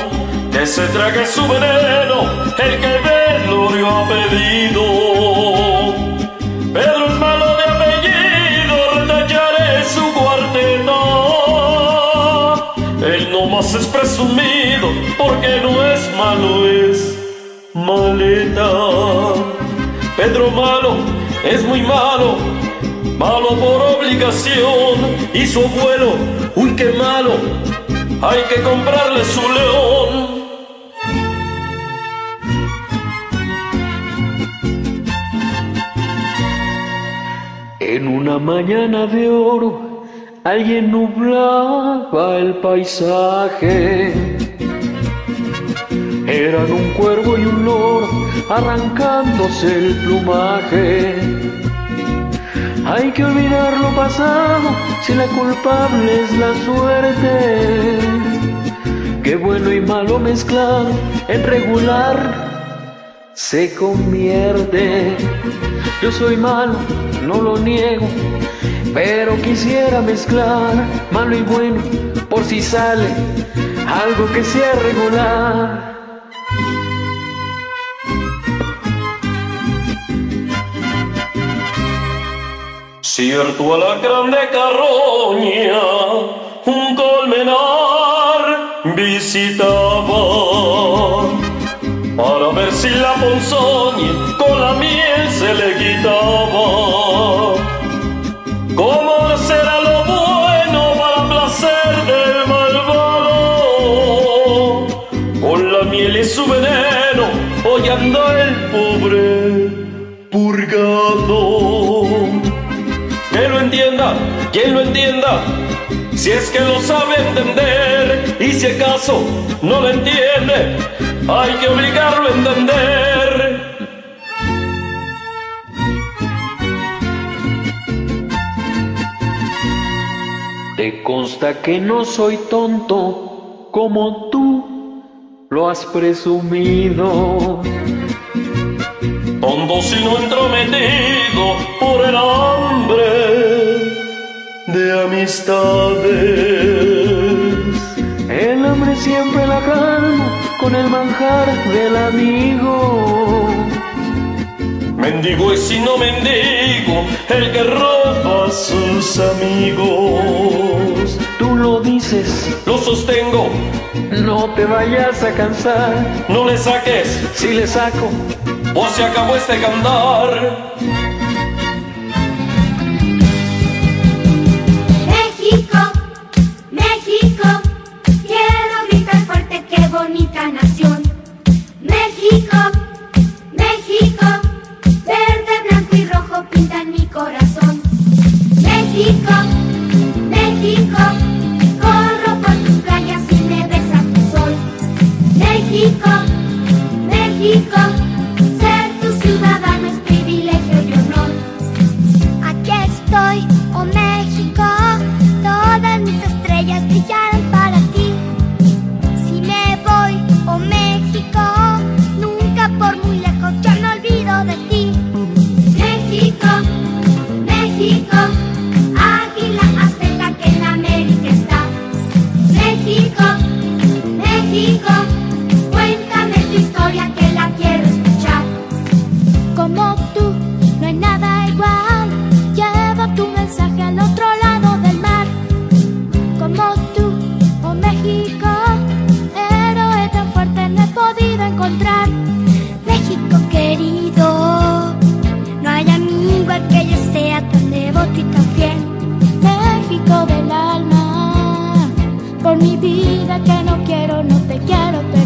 que se trague su veneno el que Velorio ha pedido. es presumido porque no malo, es maleta. Pedro malo es muy malo, malo por obligación. Y su abuelo, uy, qué malo, hay que comprarle su león. En una mañana de oro alguien nublaba el paisaje. Eran un cuervo y un loro arrancándose el plumaje. Hay que olvidar lo pasado si la culpable es la suerte. Qué bueno y malo mezclado en regular se convierte. Yo soy malo, no lo niego, pero quisiera mezclar malo y bueno por si sale algo que sea regular. Cierto a la grande carroña, un colmenar visitaba para ver si la ponzoña con la miel se le quitaba. Si es que lo sabe entender y si acaso no lo entiende, hay que obligarlo a entender. Te consta que no soy tonto como tú lo has presumido. Tonto sino entrometido por el hambre de amistades. El hambre siempre la calma con el manjar del amigo. Mendigo es si no mendigo el que roba a sus amigos. Tú lo dices, lo sostengo. No te vayas a cansar. No le saques, si le saco, o se acabó este cantar. México, México, verde, blanco y rojo pintan mi corazón. México, México, corro por tus playas y me besa tu sol. México, México, que no quiero, no te quiero.